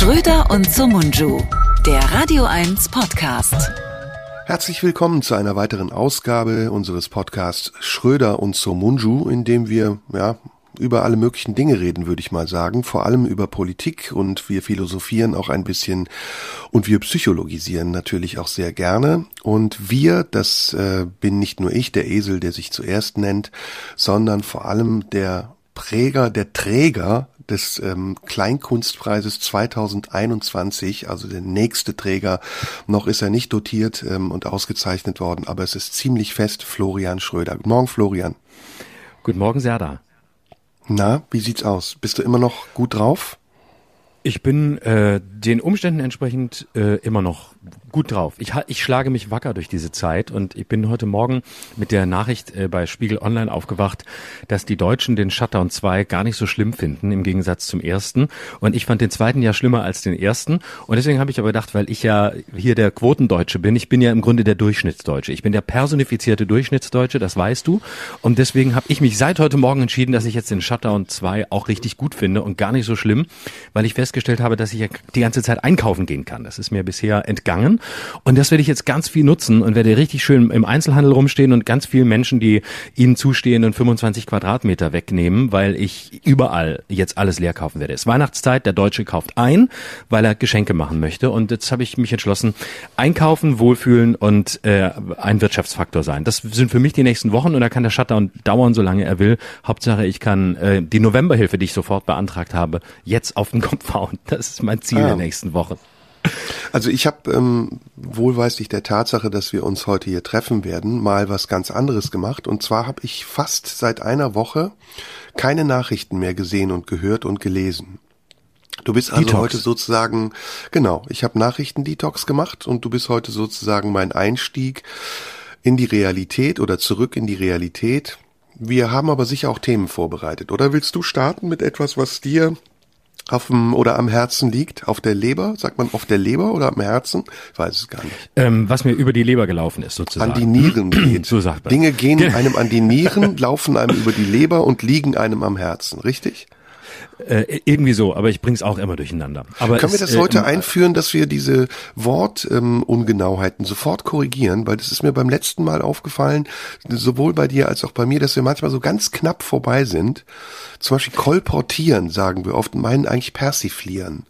Schröder und Somunju, der Radio 1 Podcast. Herzlich willkommen zu einer weiteren Ausgabe unseres Podcasts Schröder und Somunju, in dem wir ja über alle möglichen Dinge reden, würde ich mal sagen, vor allem über Politik und wir philosophieren auch ein bisschen und wir psychologisieren natürlich auch sehr gerne und wir, das äh, bin nicht nur ich, der Esel, der sich zuerst nennt, sondern vor allem der Präger, der Träger des ähm, Kleinkunstpreises 2021, also der nächste Träger. Noch ist er nicht dotiert ähm, und ausgezeichnet worden, aber es ist ziemlich fest Florian Schröder. Guten Morgen, Florian. Guten Morgen, Serda. Na, wie sieht's aus? Bist du immer noch gut drauf? Ich bin äh, den Umständen entsprechend äh, immer noch gut drauf. Ich, ich schlage mich wacker durch diese Zeit und ich bin heute Morgen mit der Nachricht äh, bei Spiegel Online aufgewacht, dass die Deutschen den Shutdown 2 gar nicht so schlimm finden im Gegensatz zum ersten. Und ich fand den zweiten ja schlimmer als den ersten. Und deswegen habe ich aber gedacht, weil ich ja hier der Quotendeutsche bin, ich bin ja im Grunde der Durchschnittsdeutsche. Ich bin der personifizierte Durchschnittsdeutsche, das weißt du. Und deswegen habe ich mich seit heute Morgen entschieden, dass ich jetzt den Shutdown 2 auch richtig gut finde und gar nicht so schlimm, weil ich festgestellt habe, dass ich ja die ganze Zeit einkaufen gehen kann. Das ist mir bisher entgangen. Und das werde ich jetzt ganz viel nutzen und werde richtig schön im Einzelhandel rumstehen und ganz vielen Menschen, die ihnen zustehenden 25 Quadratmeter wegnehmen, weil ich überall jetzt alles leer kaufen werde. Es ist Weihnachtszeit, der Deutsche kauft ein, weil er Geschenke machen möchte. Und jetzt habe ich mich entschlossen, einkaufen, wohlfühlen und äh, ein Wirtschaftsfaktor sein. Das sind für mich die nächsten Wochen und da kann der Shutdown dauern, solange er will. Hauptsache, ich kann äh, die Novemberhilfe, die ich sofort beantragt habe, jetzt auf den Kopf hauen. Das ist mein Ziel ah. der nächsten Wochen. Also ich habe ähm, wohlweislich der Tatsache, dass wir uns heute hier treffen werden, mal was ganz anderes gemacht. Und zwar habe ich fast seit einer Woche keine Nachrichten mehr gesehen und gehört und gelesen. Du bist also Detox. heute sozusagen, genau, ich habe Nachrichten-Detox gemacht und du bist heute sozusagen mein Einstieg in die Realität oder zurück in die Realität. Wir haben aber sicher auch Themen vorbereitet. Oder willst du starten mit etwas, was dir auf dem oder am Herzen liegt, auf der Leber, sagt man auf der Leber oder am Herzen? Ich weiß es gar nicht. Ähm, was mir über die Leber gelaufen ist, sozusagen. An die Nieren geht. so sagt man. Dinge gehen einem an die Nieren, laufen einem über die Leber und liegen einem am Herzen, richtig? Äh, irgendwie so, aber ich bring's auch immer durcheinander. Aber Können es, wir das heute äh, einführen, dass wir diese Wortungenauheiten ähm, sofort korrigieren? Weil das ist mir beim letzten Mal aufgefallen, sowohl bei dir als auch bei mir, dass wir manchmal so ganz knapp vorbei sind. Zum Beispiel kolportieren, sagen wir oft, meinen eigentlich persiflieren.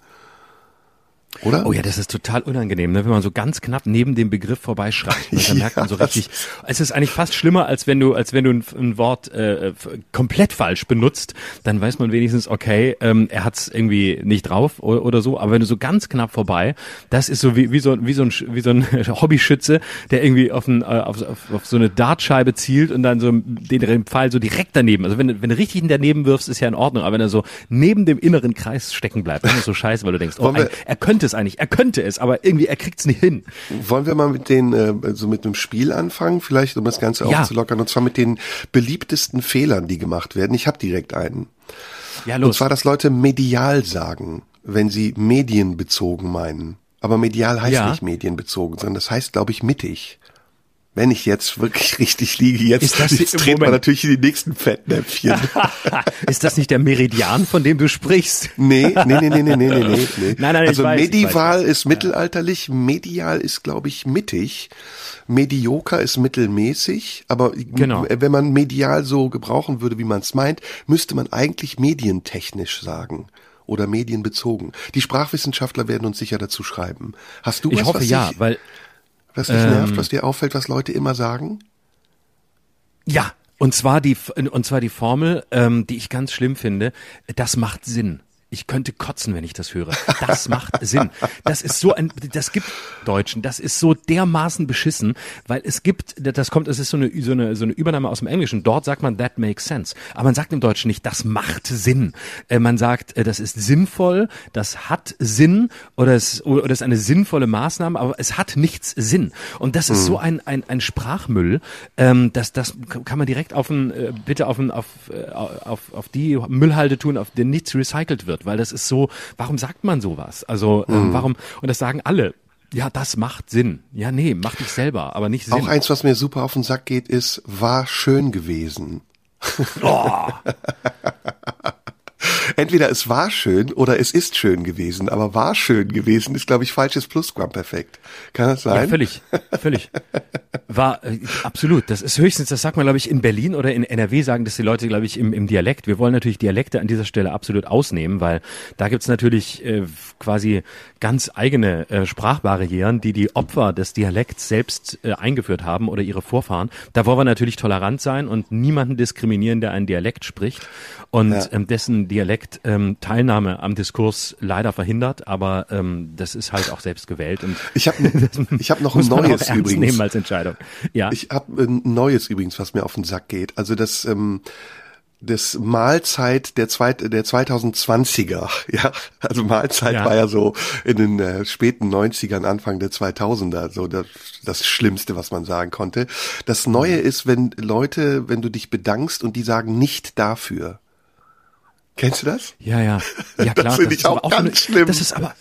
Oder? Oh ja, das ist total unangenehm, ne? wenn man so ganz knapp neben dem Begriff vorbeischreibt. Ne? Dann ja, merkt man so richtig, es ist eigentlich fast schlimmer, als wenn du, als wenn du ein, ein Wort äh, komplett falsch benutzt, dann weiß man wenigstens, okay, ähm, er hat es irgendwie nicht drauf oder, oder, so. Aber wenn du so ganz knapp vorbei, das ist so wie, wie, so, wie, so, ein, wie so ein Hobbyschütze, der irgendwie auf, ein, äh, auf, auf, auf so eine Dartscheibe zielt und dann so den, den Pfeil so direkt daneben. Also wenn, wenn du richtig daneben wirfst, ist ja in Ordnung. Aber wenn er so neben dem inneren Kreis stecken bleibt, dann ist so scheiße, weil du denkst, oh, ein, er könnte könnte es eigentlich, er könnte es, aber irgendwie er kriegt es nicht hin. Wollen wir mal mit den äh, so mit einem Spiel anfangen, vielleicht um das Ganze ja. aufzulockern und zwar mit den beliebtesten Fehlern, die gemacht werden. Ich habe direkt einen. Ja, los. Und zwar, dass Leute medial sagen, wenn sie medienbezogen meinen. Aber medial heißt ja. nicht medienbezogen, sondern das heißt, glaube ich, mittig wenn ich jetzt wirklich richtig liege, jetzt, jetzt treten wir natürlich in die nächsten Fettnäpfchen. ist das nicht der Meridian, von dem du sprichst? Nee, nee, nee, nee, nee, nee, nee. nee. Nein, nein, also weiß, medieval ist mittelalterlich, medial ist, glaube ich, mittig. Medioker ist mittelmäßig, aber genau. wenn man medial so gebrauchen würde, wie man es meint, müsste man eigentlich medientechnisch sagen oder medienbezogen. Die Sprachwissenschaftler werden uns sicher dazu schreiben. Hast du was, ich hoffe was ja, weil was dich ähm, nervt, was dir auffällt, was Leute immer sagen? Ja, und zwar die und zwar die Formel, ähm, die ich ganz schlimm finde. Das macht Sinn. Ich könnte kotzen, wenn ich das höre. Das macht Sinn. Das ist so ein, das gibt Deutschen, das ist so dermaßen beschissen, weil es gibt, das kommt, es ist so eine, so eine, so eine Übernahme aus dem Englischen. Dort sagt man, that makes sense. Aber man sagt im Deutschen nicht, das macht Sinn. Äh, man sagt, äh, das ist sinnvoll, das hat Sinn oder es, oder es ist eine sinnvolle Maßnahme, aber es hat nichts Sinn. Und das ist mhm. so ein, ein, ein Sprachmüll, ähm, das, das kann man direkt auf ein, äh, bitte auf, ein, auf, auf, auf die Müllhalde tun, auf den nichts recycelt wird wird, weil das ist so, warum sagt man sowas? Also ähm, mhm. warum, und das sagen alle, ja, das macht Sinn. Ja, nee, mach dich selber, aber nicht Sinn. Auch eins, was mir super auf den Sack geht, ist, war schön gewesen. Oh. entweder es war schön oder es ist schön gewesen. Aber war schön gewesen ist, glaube ich, falsches Plusquamperfekt. Kann das sein? Ja, völlig, völlig. War äh, absolut. Das ist höchstens, das sagt man, glaube ich, in Berlin oder in NRW sagen das die Leute, glaube ich, im, im Dialekt. Wir wollen natürlich Dialekte an dieser Stelle absolut ausnehmen, weil da gibt's natürlich äh, quasi ganz eigene äh, Sprachbarrieren, die die Opfer des Dialekts selbst äh, eingeführt haben oder ihre Vorfahren. Da wollen wir natürlich tolerant sein und niemanden diskriminieren, der einen Dialekt spricht und ja. ähm, dessen Dialekt ähm, Teilnahme am Diskurs leider verhindert, aber ähm, das ist halt auch selbst gewählt. Und ich habe ich hab noch ein neues übrigens. nehmen als Entscheidung. Ja. Ich habe ein neues übrigens, was mir auf den Sack geht. Also das ähm, das Mahlzeit der, zweit, der 2020er, ja, also Mahlzeit ja. war ja so in den äh, späten 90ern, Anfang der 2000er, so das, das Schlimmste, was man sagen konnte. Das Neue mhm. ist, wenn Leute, wenn du dich bedankst und die sagen nicht dafür. Kennst du das? Ja, ja, ja klar. das finde ich auch, auch ganz so schlimm. Das ist aber,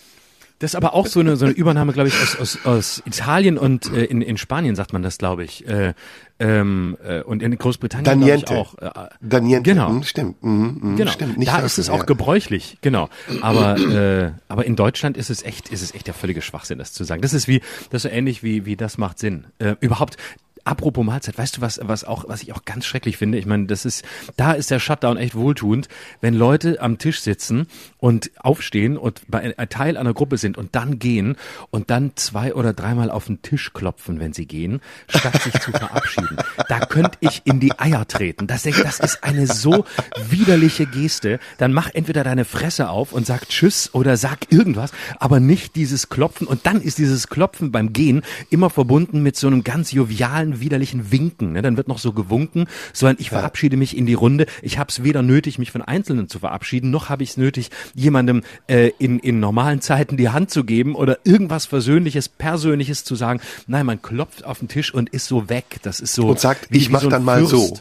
das ist aber auch so eine, so eine Übernahme, glaube ich, aus, aus, aus Italien und äh, in, in Spanien sagt man das, glaube ich. Äh, ähm, äh, und in Großbritannien ich auch. Äh, Daniente. Genau. Hm, stimmt. Mhm, mhm, genau. Stimmt. Nicht da ist es auch ja. gebräuchlich. Genau. Aber äh, aber in Deutschland ist es echt ist es echt der völlige Schwachsinn, das zu sagen. Das ist wie das ist so ähnlich wie wie das macht Sinn. Äh, überhaupt Apropos Mahlzeit, weißt du was, was auch, was ich auch ganz schrecklich finde? Ich meine, das ist, da ist der Shutdown echt wohltuend, wenn Leute am Tisch sitzen und aufstehen und bei ein Teil einer Gruppe sind und dann gehen und dann zwei oder dreimal auf den Tisch klopfen, wenn sie gehen, statt sich zu verabschieden. Da könnte ich in die Eier treten. Das, das ist eine so widerliche Geste. Dann mach entweder deine Fresse auf und sag Tschüss oder sag irgendwas, aber nicht dieses Klopfen. Und dann ist dieses Klopfen beim Gehen immer verbunden mit so einem ganz jovialen totalen widerlichen Winken. Ne? Dann wird noch so gewunken, sondern ich verabschiede mich in die Runde. Ich habe es weder nötig, mich von Einzelnen zu verabschieden, noch habe ich es nötig, jemandem äh, in, in normalen Zeiten die Hand zu geben oder irgendwas Versöhnliches, Persönliches zu sagen. Nein, man klopft auf den Tisch und ist so weg. Das ist so. Und sagt, wie, ich mach so dann mal Fürst. so.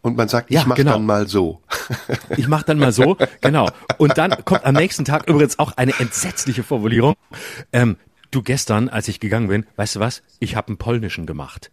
Und man sagt, ich ja, mach genau. dann mal so. Ich mach dann mal so, genau. Und dann kommt am nächsten Tag übrigens auch eine entsetzliche Formulierung. Ähm, du gestern, als ich gegangen bin, weißt du was? Ich habe einen polnischen gemacht.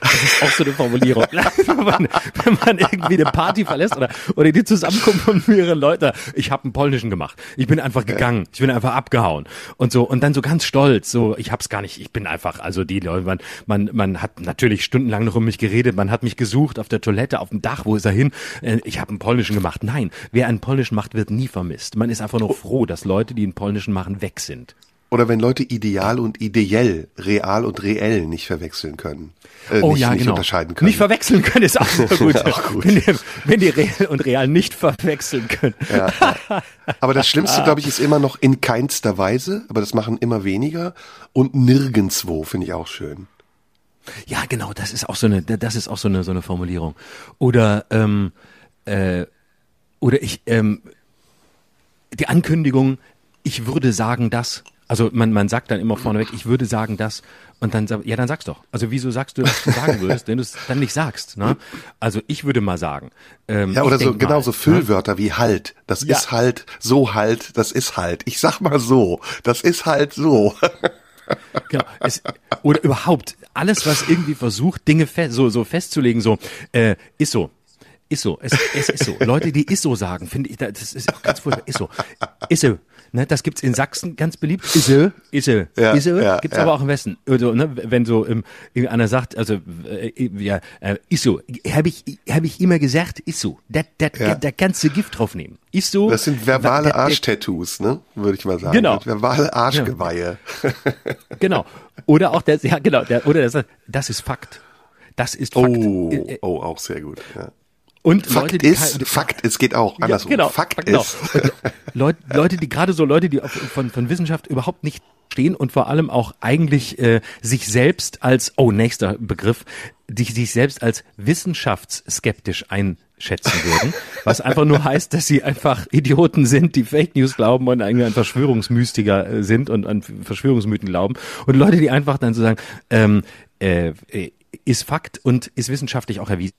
Das ist auch so eine Formulierung. wenn, man, wenn man irgendwie eine Party verlässt oder, oder die Zusammenkunft von mehreren Leuten. Ich habe einen polnischen gemacht. Ich bin einfach gegangen. Ich bin einfach abgehauen. Und so, und dann so ganz stolz, so, ich hab's gar nicht, ich bin einfach, also die Leute, man, man, man hat natürlich stundenlang noch um mich geredet, man hat mich gesucht auf der Toilette, auf dem Dach, wo ist er hin? Äh, ich habe einen polnischen gemacht. Nein, wer einen polnischen macht, wird nie vermisst. Man ist einfach nur froh, dass Leute, die einen polnischen machen, weg sind. Oder wenn Leute ideal und ideell, real und reell nicht verwechseln können. Äh, oh nicht, ja, nicht genau. unterscheiden können. Nicht verwechseln können ist auch gut. auch gut. Wenn, die, wenn die real und real nicht verwechseln können. Ja, ja. Aber das Schlimmste, glaube ich, ist immer noch in keinster Weise, aber das machen immer weniger. Und nirgendswo finde ich auch schön. Ja, genau, das ist auch so eine, das ist auch so eine, so eine Formulierung. Oder, ähm, äh, oder ich, ähm, die Ankündigung, ich würde sagen das. Also man, man sagt dann immer vorneweg, ich würde sagen das und dann ja dann sag's doch. Also wieso sagst du, was du sagen würdest, wenn du es dann nicht sagst? Ne? Also ich würde mal sagen. Ähm, ja oder so genau so Füllwörter ne? wie halt. Das ja. ist halt so halt. Das ist halt. Ich sag mal so. Das ist halt so. genau. Es, oder überhaupt alles, was irgendwie versucht, Dinge fest, so so festzulegen, so äh, ist so. Ist so, es, es ist so. Leute, die ist so sagen, finde ich, das ist auch ganz furchtbar. Ist so, ist so. Ne, das gibt's in Sachsen ganz beliebt. Isse, Isse, ja, Isse. Ja, gibt's ja. aber auch im Westen. Also, ne, wenn so ähm, einer sagt, also äh, ja, äh, Isso, habe ich hab ich immer gesagt, Isso. Da, da, ja. da kannst du Gift draufnehmen. Isso. Das sind verbale Arschtattoos, ne, würde ich mal sagen. Genau. Verbale Arschgeweihe. Genau. Oder auch der, ja genau, der, oder der sagt, das ist Fakt. Das ist Fakt. Oh, äh, äh, oh, auch sehr gut. Ja. Und Fakt Leute, die ist, Fakt, es geht auch andersrum. Ja, genau, Fakt genau. ist. Leute, Leute, die gerade so Leute, die von, von Wissenschaft überhaupt nicht stehen und vor allem auch eigentlich äh, sich selbst als, oh, nächster Begriff, die sich selbst als wissenschaftsskeptisch einschätzen würden, was einfach nur heißt, dass sie einfach Idioten sind, die Fake News glauben und eigentlich an Verschwörungsmystiker äh, sind und an Verschwörungsmythen glauben und Leute, die einfach dann so sagen, ähm, äh, ist Fakt und ist wissenschaftlich auch erwiesen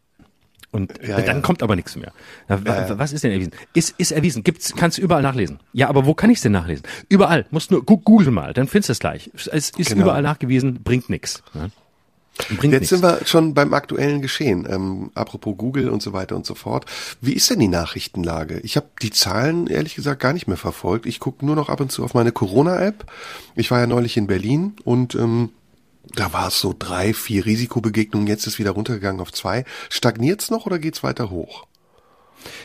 und ja, dann ja. kommt aber nichts mehr. Ja, was ist denn erwiesen? Ist, ist erwiesen. Gibt's, kannst du überall nachlesen. Ja, aber wo kann ich denn nachlesen? Überall. Musst nur, google mal, dann findest du es gleich. Es ist genau. überall nachgewiesen, bringt nichts. Bringt Jetzt nichts. sind wir schon beim aktuellen Geschehen. Ähm, apropos Google und so weiter und so fort. Wie ist denn die Nachrichtenlage? Ich habe die Zahlen ehrlich gesagt gar nicht mehr verfolgt. Ich gucke nur noch ab und zu auf meine Corona-App. Ich war ja neulich in Berlin und ähm, da war es so drei, vier Risikobegegnungen. Jetzt ist wieder runtergegangen auf zwei. Stagniert's noch oder geht's weiter hoch?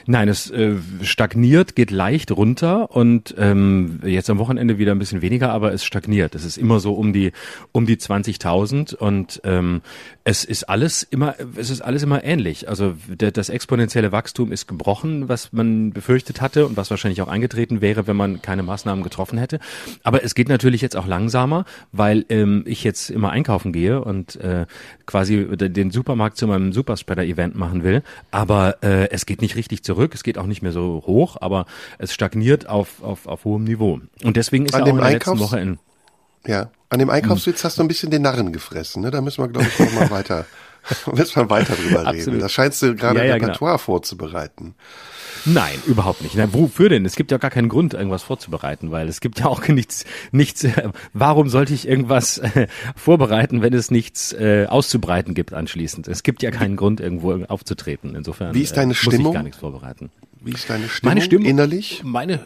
Nein, es äh, stagniert, geht leicht runter und ähm, jetzt am Wochenende wieder ein bisschen weniger, aber es stagniert. Es ist immer so um die um die 20.000 und ähm, es ist alles immer es ist alles immer ähnlich. Also der, das exponentielle Wachstum ist gebrochen, was man befürchtet hatte und was wahrscheinlich auch eingetreten wäre, wenn man keine Maßnahmen getroffen hätte. Aber es geht natürlich jetzt auch langsamer, weil ähm, ich jetzt immer einkaufen gehe und äh, quasi den Supermarkt zu meinem Superspreader-Event machen will. Aber äh, es geht nicht richtig richtig zurück. Es geht auch nicht mehr so hoch, aber es stagniert auf, auf, auf hohem Niveau. Und deswegen ist An ja auch in der letzten Woche in. Ja, an dem Einkaufswitz hm. hast du ein bisschen den Narren gefressen. Ne? Da müssen wir, glaube ich, noch mal weiter, müssen wir weiter drüber reden. Da scheinst du gerade ja, ja, Repertoire genau. vorzubereiten. Nein, überhaupt nicht. Na, wofür denn? Es gibt ja gar keinen Grund, irgendwas vorzubereiten, weil es gibt ja auch nichts, nichts, äh, warum sollte ich irgendwas äh, vorbereiten, wenn es nichts äh, auszubreiten gibt anschließend? Es gibt ja keinen Grund, irgendwo aufzutreten. Insofern Wie ist deine äh, Stimmung? muss ich gar nichts vorbereiten. Wie ist deine Stimmung, meine Stimmung innerlich? Meine äh,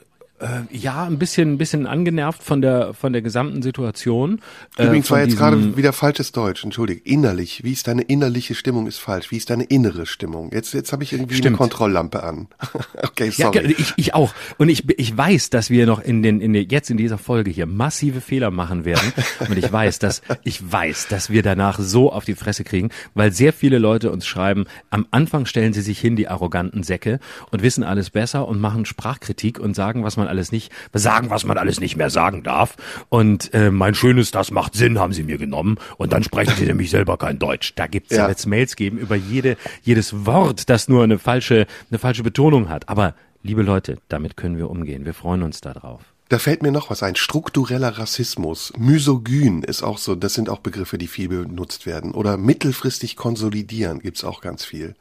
ja, ein bisschen, ein bisschen angenervt von der, von der gesamten Situation. Äh, Übrigens äh, war jetzt gerade wieder falsches Deutsch, entschuldige. Innerlich. Wie ist deine innerliche Stimmung ist falsch. Wie ist deine innere Stimmung? Jetzt, jetzt habe ich irgendwie Stimmt. eine Kontrolllampe an. okay, sorry. Ja, ich, ich auch. Und ich, ich weiß, dass wir noch in den, in der, jetzt in dieser Folge hier massive Fehler machen werden. Und ich weiß, dass, ich weiß, dass wir danach so auf die Fresse kriegen, weil sehr viele Leute uns schreiben, am Anfang stellen sie sich hin, die arroganten Säcke, und wissen alles besser und machen Sprachkritik und sagen, was man man alles nicht, sagen, was man alles nicht mehr sagen darf. Und äh, mein schönes, das macht Sinn, haben sie mir genommen. Und dann sprechen sie nämlich selber kein Deutsch. Da gibt's ja jetzt Mails geben über jede, jedes Wort, das nur eine falsche, eine falsche Betonung hat. Aber liebe Leute, damit können wir umgehen. Wir freuen uns darauf. Da fällt mir noch was ein. Struktureller Rassismus. Misogyn ist auch so, das sind auch Begriffe, die viel benutzt werden. Oder mittelfristig konsolidieren gibt's auch ganz viel.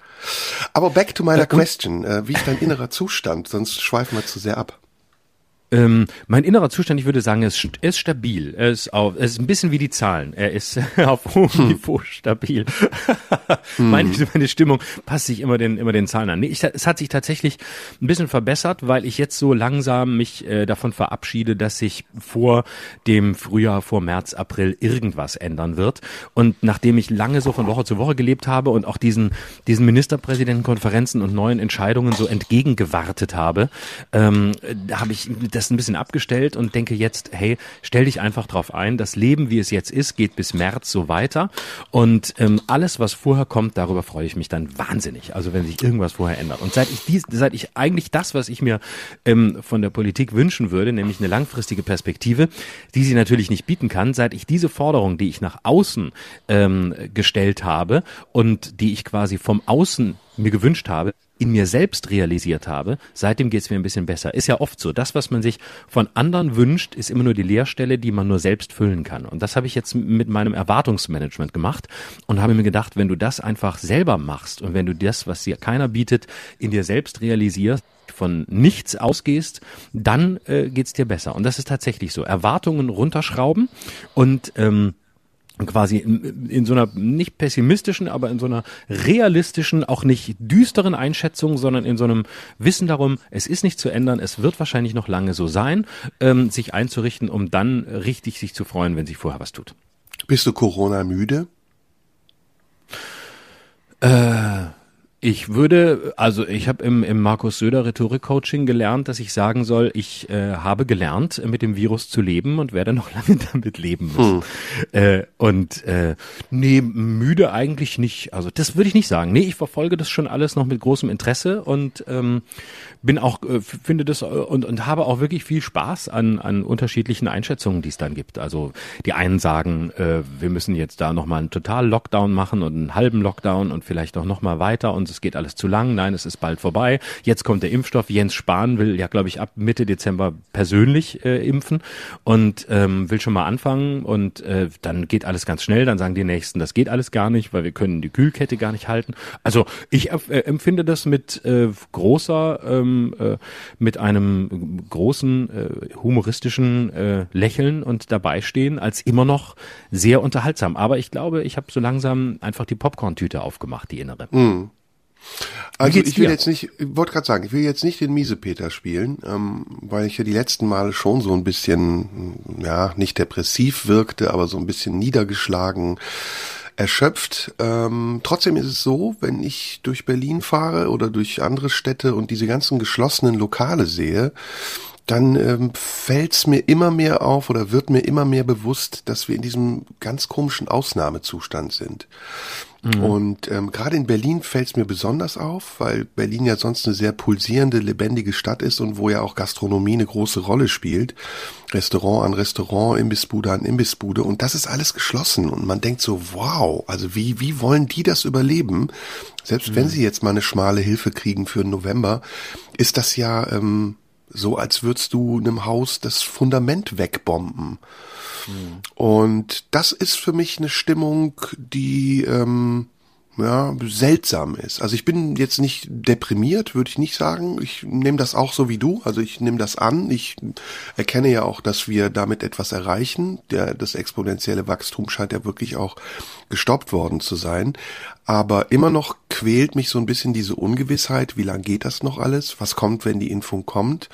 Aber back to meiner question. Äh, wie ist dein innerer Zustand? Sonst schweifen wir zu sehr ab. Ähm, mein innerer Zustand, ich würde sagen, er ist, er ist stabil. Er ist, auf, er ist ein bisschen wie die Zahlen. Er ist auf hohem hm. Niveau stabil. hm. meine, meine Stimmung passt sich immer den, immer den Zahlen an. Nee, ich, es hat sich tatsächlich ein bisschen verbessert, weil ich jetzt so langsam mich äh, davon verabschiede, dass sich vor dem Frühjahr, vor März, April irgendwas ändern wird. Und nachdem ich lange so von Woche zu Woche gelebt habe und auch diesen, diesen Ministerpräsidentenkonferenzen und neuen Entscheidungen so entgegengewartet habe, ähm, habe ich das ein bisschen abgestellt und denke jetzt, hey, stell dich einfach drauf ein, das Leben, wie es jetzt ist, geht bis März so weiter und ähm, alles, was vorher kommt, darüber freue ich mich dann wahnsinnig. Also wenn sich irgendwas vorher ändert. Und seit ich dies, seit ich eigentlich das, was ich mir ähm, von der Politik wünschen würde, nämlich eine langfristige Perspektive, die sie natürlich nicht bieten kann, seit ich diese Forderung, die ich nach außen ähm, gestellt habe und die ich quasi vom Außen mir gewünscht habe, in mir selbst realisiert habe, seitdem geht es mir ein bisschen besser. Ist ja oft so. Das, was man sich von anderen wünscht, ist immer nur die Leerstelle, die man nur selbst füllen kann. Und das habe ich jetzt mit meinem Erwartungsmanagement gemacht und habe mir gedacht, wenn du das einfach selber machst und wenn du das, was dir keiner bietet, in dir selbst realisierst, von nichts ausgehst, dann äh, geht's dir besser. Und das ist tatsächlich so. Erwartungen runterschrauben und ähm, quasi in, in, so einer nicht pessimistischen, aber in so einer realistischen, auch nicht düsteren Einschätzung, sondern in so einem Wissen darum, es ist nicht zu ändern, es wird wahrscheinlich noch lange so sein, ähm, sich einzurichten, um dann richtig sich zu freuen, wenn sich vorher was tut. Bist du Corona müde? Äh, ich würde, also ich habe im, im Markus Söder Rhetorik-Coaching gelernt, dass ich sagen soll, ich äh, habe gelernt, mit dem Virus zu leben und werde noch lange damit leben müssen. Hm. Äh, und äh, nee, müde eigentlich nicht. Also das würde ich nicht sagen. Nee, ich verfolge das schon alles noch mit großem Interesse und ähm, bin auch, äh, finde das äh, und, und habe auch wirklich viel Spaß an, an unterschiedlichen Einschätzungen, die es dann gibt. Also die einen sagen, äh, wir müssen jetzt da nochmal einen Total-Lockdown machen und einen halben Lockdown und vielleicht auch nochmal weiter und und es geht alles zu lang. Nein, es ist bald vorbei. Jetzt kommt der Impfstoff. Jens Spahn will ja, glaube ich, ab Mitte Dezember persönlich äh, impfen und ähm, will schon mal anfangen und äh, dann geht alles ganz schnell. Dann sagen die Nächsten, das geht alles gar nicht, weil wir können die Kühlkette gar nicht halten. Also ich äh, empfinde das mit äh, großer, ähm, äh, mit einem großen äh, humoristischen äh, Lächeln und dabei stehen als immer noch sehr unterhaltsam. Aber ich glaube, ich habe so langsam einfach die Popcorn-Tüte aufgemacht, die innere. Mhm. Also ich will dir? jetzt nicht, ich wollte gerade sagen, ich will jetzt nicht den Miesepeter spielen, ähm, weil ich ja die letzten Male schon so ein bisschen, ja, nicht depressiv wirkte, aber so ein bisschen niedergeschlagen, erschöpft. Ähm, trotzdem ist es so, wenn ich durch Berlin fahre oder durch andere Städte und diese ganzen geschlossenen Lokale sehe, dann ähm, fällt es mir immer mehr auf oder wird mir immer mehr bewusst, dass wir in diesem ganz komischen Ausnahmezustand sind. Mhm. Und ähm, gerade in Berlin fällt es mir besonders auf, weil Berlin ja sonst eine sehr pulsierende, lebendige Stadt ist und wo ja auch Gastronomie eine große Rolle spielt. Restaurant an Restaurant, Imbissbude an Imbissbude und das ist alles geschlossen und man denkt so, wow, also wie, wie wollen die das überleben? Selbst mhm. wenn sie jetzt mal eine schmale Hilfe kriegen für November, ist das ja ähm, so, als würdest du einem Haus das Fundament wegbomben. Mhm. Und das ist für mich eine Stimmung, die ähm, ja, seltsam ist. Also ich bin jetzt nicht deprimiert, würde ich nicht sagen. Ich nehme das auch so wie du. Also ich nehme das an. Ich erkenne ja auch, dass wir damit etwas erreichen. Der, das exponentielle Wachstum scheint ja wirklich auch gestoppt worden zu sein. Aber immer noch quält mich so ein bisschen diese Ungewissheit. Wie lange geht das noch alles? Was kommt, wenn die Impfung kommt?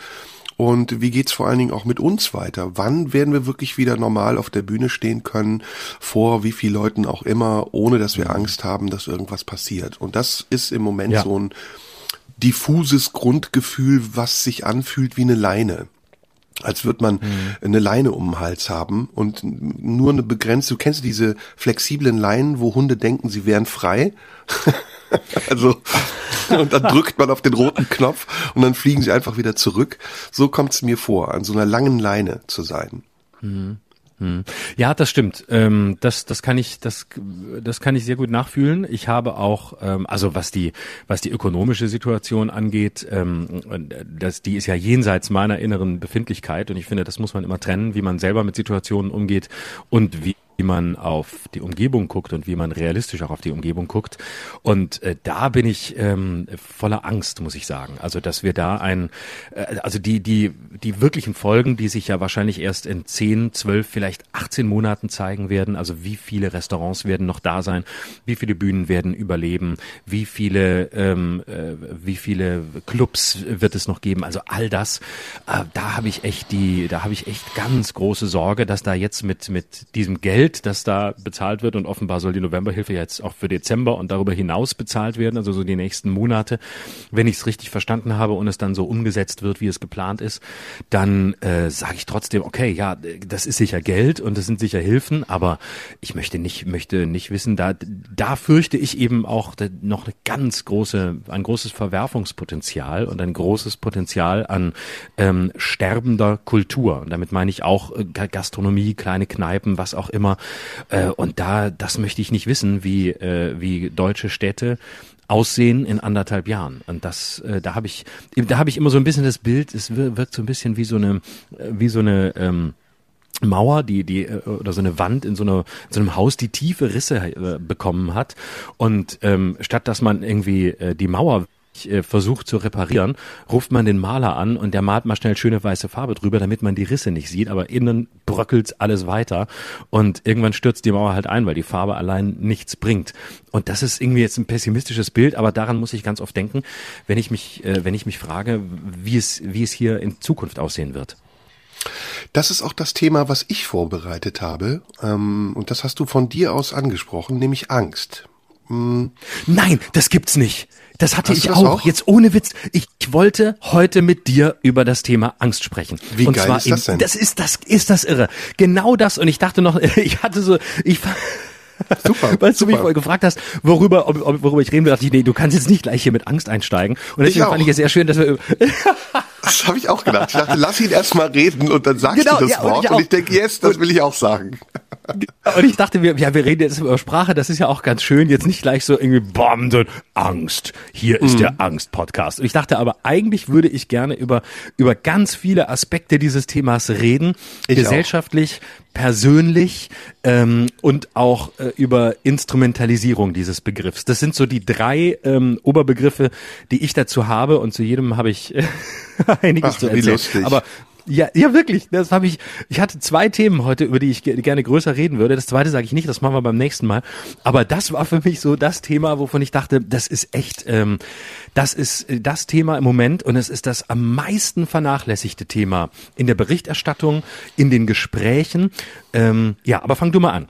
Und wie geht's vor allen Dingen auch mit uns weiter? Wann werden wir wirklich wieder normal auf der Bühne stehen können, vor wie viel Leuten auch immer, ohne dass wir Angst haben, dass irgendwas passiert? Und das ist im Moment ja. so ein diffuses Grundgefühl, was sich anfühlt wie eine Leine als wird man mhm. eine Leine um den Hals haben und nur eine begrenzte, du kennst diese flexiblen Leinen, wo Hunde denken, sie wären frei. also, und dann drückt man auf den roten Knopf und dann fliegen sie einfach wieder zurück. So kommt es mir vor, an so einer langen Leine zu sein. Mhm. Mhm. Ja, das stimmt. Ähm, das, das kann ich, das, das kann ich sehr gut nachfühlen. Ich habe auch, ähm, also was die, was die ökonomische Situation angeht, ähm, das, die ist ja jenseits meiner inneren Befindlichkeit und ich finde, das muss man immer trennen, wie man selber mit Situationen umgeht und wie wie man auf die Umgebung guckt und wie man realistisch auch auf die Umgebung guckt. Und äh, da bin ich ähm, voller Angst, muss ich sagen. Also dass wir da ein, äh, also die die die wirklichen Folgen, die sich ja wahrscheinlich erst in zehn, zwölf, vielleicht 18 Monaten zeigen werden. Also wie viele Restaurants werden noch da sein, wie viele Bühnen werden überleben, wie viele ähm, äh, wie viele Clubs wird es noch geben. Also all das, äh, da habe ich echt die, da habe ich echt ganz große Sorge, dass da jetzt mit mit diesem Geld Geld, das da bezahlt wird und offenbar soll die Novemberhilfe jetzt auch für Dezember und darüber hinaus bezahlt werden, also so die nächsten Monate, wenn ich es richtig verstanden habe und es dann so umgesetzt wird, wie es geplant ist, dann äh, sage ich trotzdem, okay, ja, das ist sicher Geld und das sind sicher Hilfen, aber ich möchte nicht möchte nicht wissen, da da fürchte ich eben auch noch eine ganz große ein großes Verwerfungspotenzial und ein großes Potenzial an ähm, sterbender Kultur. Und damit meine ich auch äh, Gastronomie, kleine Kneipen, was auch immer äh, und da, das möchte ich nicht wissen, wie, äh, wie deutsche Städte aussehen in anderthalb Jahren. Und das, äh, da habe ich, da habe ich immer so ein bisschen das Bild, es wirkt so ein bisschen wie so eine, äh, wie so eine ähm, Mauer, die, die, äh, oder so eine Wand in so, einer, in so einem Haus, die tiefe Risse äh, bekommen hat. Und ähm, statt dass man irgendwie äh, die Mauer äh, versucht zu reparieren, ruft man den Maler an und der malt mal schnell schöne weiße Farbe drüber, damit man die Risse nicht sieht, aber innen bröckelt alles weiter und irgendwann stürzt die Mauer halt ein, weil die Farbe allein nichts bringt. Und das ist irgendwie jetzt ein pessimistisches Bild, aber daran muss ich ganz oft denken, wenn ich mich, äh, wenn ich mich frage, wie es, wie es hier in Zukunft aussehen wird. Das ist auch das Thema, was ich vorbereitet habe. Ähm, und das hast du von dir aus angesprochen, nämlich Angst. Hm. Nein, das gibt's nicht. Das hatte Hast ich auch. auch. Jetzt ohne Witz. Ich wollte heute mit dir über das Thema Angst sprechen. Wie und geil zwar ist das denn? Das ist das ist das irre. Genau das. Und ich dachte noch, ich hatte so, ich Super. Weil du mich vorher gefragt hast, worüber, ob, worüber ich reden will, dachte ich, nee, du kannst jetzt nicht gleich hier mit Angst einsteigen. Und deswegen fand ich es sehr schön, dass wir. das habe ich auch gedacht. Ich dachte, lass ihn erst mal reden und dann sagst genau, du das ja, Wort. Und ich, und ich denke, yes, das will ich auch sagen. Und ich dachte, wir, ja, wir reden jetzt über Sprache, das ist ja auch ganz schön, jetzt nicht gleich so irgendwie bam, so Angst. Hier ist mhm. der Angst-Podcast. Und ich dachte aber, eigentlich würde ich gerne über, über ganz viele Aspekte dieses Themas reden. Ich gesellschaftlich, auch. persönlich ähm, und auch äh, über Instrumentalisierung dieses Begriffs. Das sind so die drei ähm, Oberbegriffe, die ich dazu habe und zu jedem habe ich einiges Ach, zu erzählen. Aber ja, ja, wirklich. Das habe ich. Ich hatte zwei Themen heute, über die ich gerne größer reden würde. Das zweite sage ich nicht, das machen wir beim nächsten Mal. Aber das war für mich so das Thema, wovon ich dachte, das ist echt, ähm, das ist äh, das Thema im Moment und es ist das am meisten vernachlässigte Thema in der Berichterstattung, in den Gesprächen. Ähm, ja, aber fang du mal an.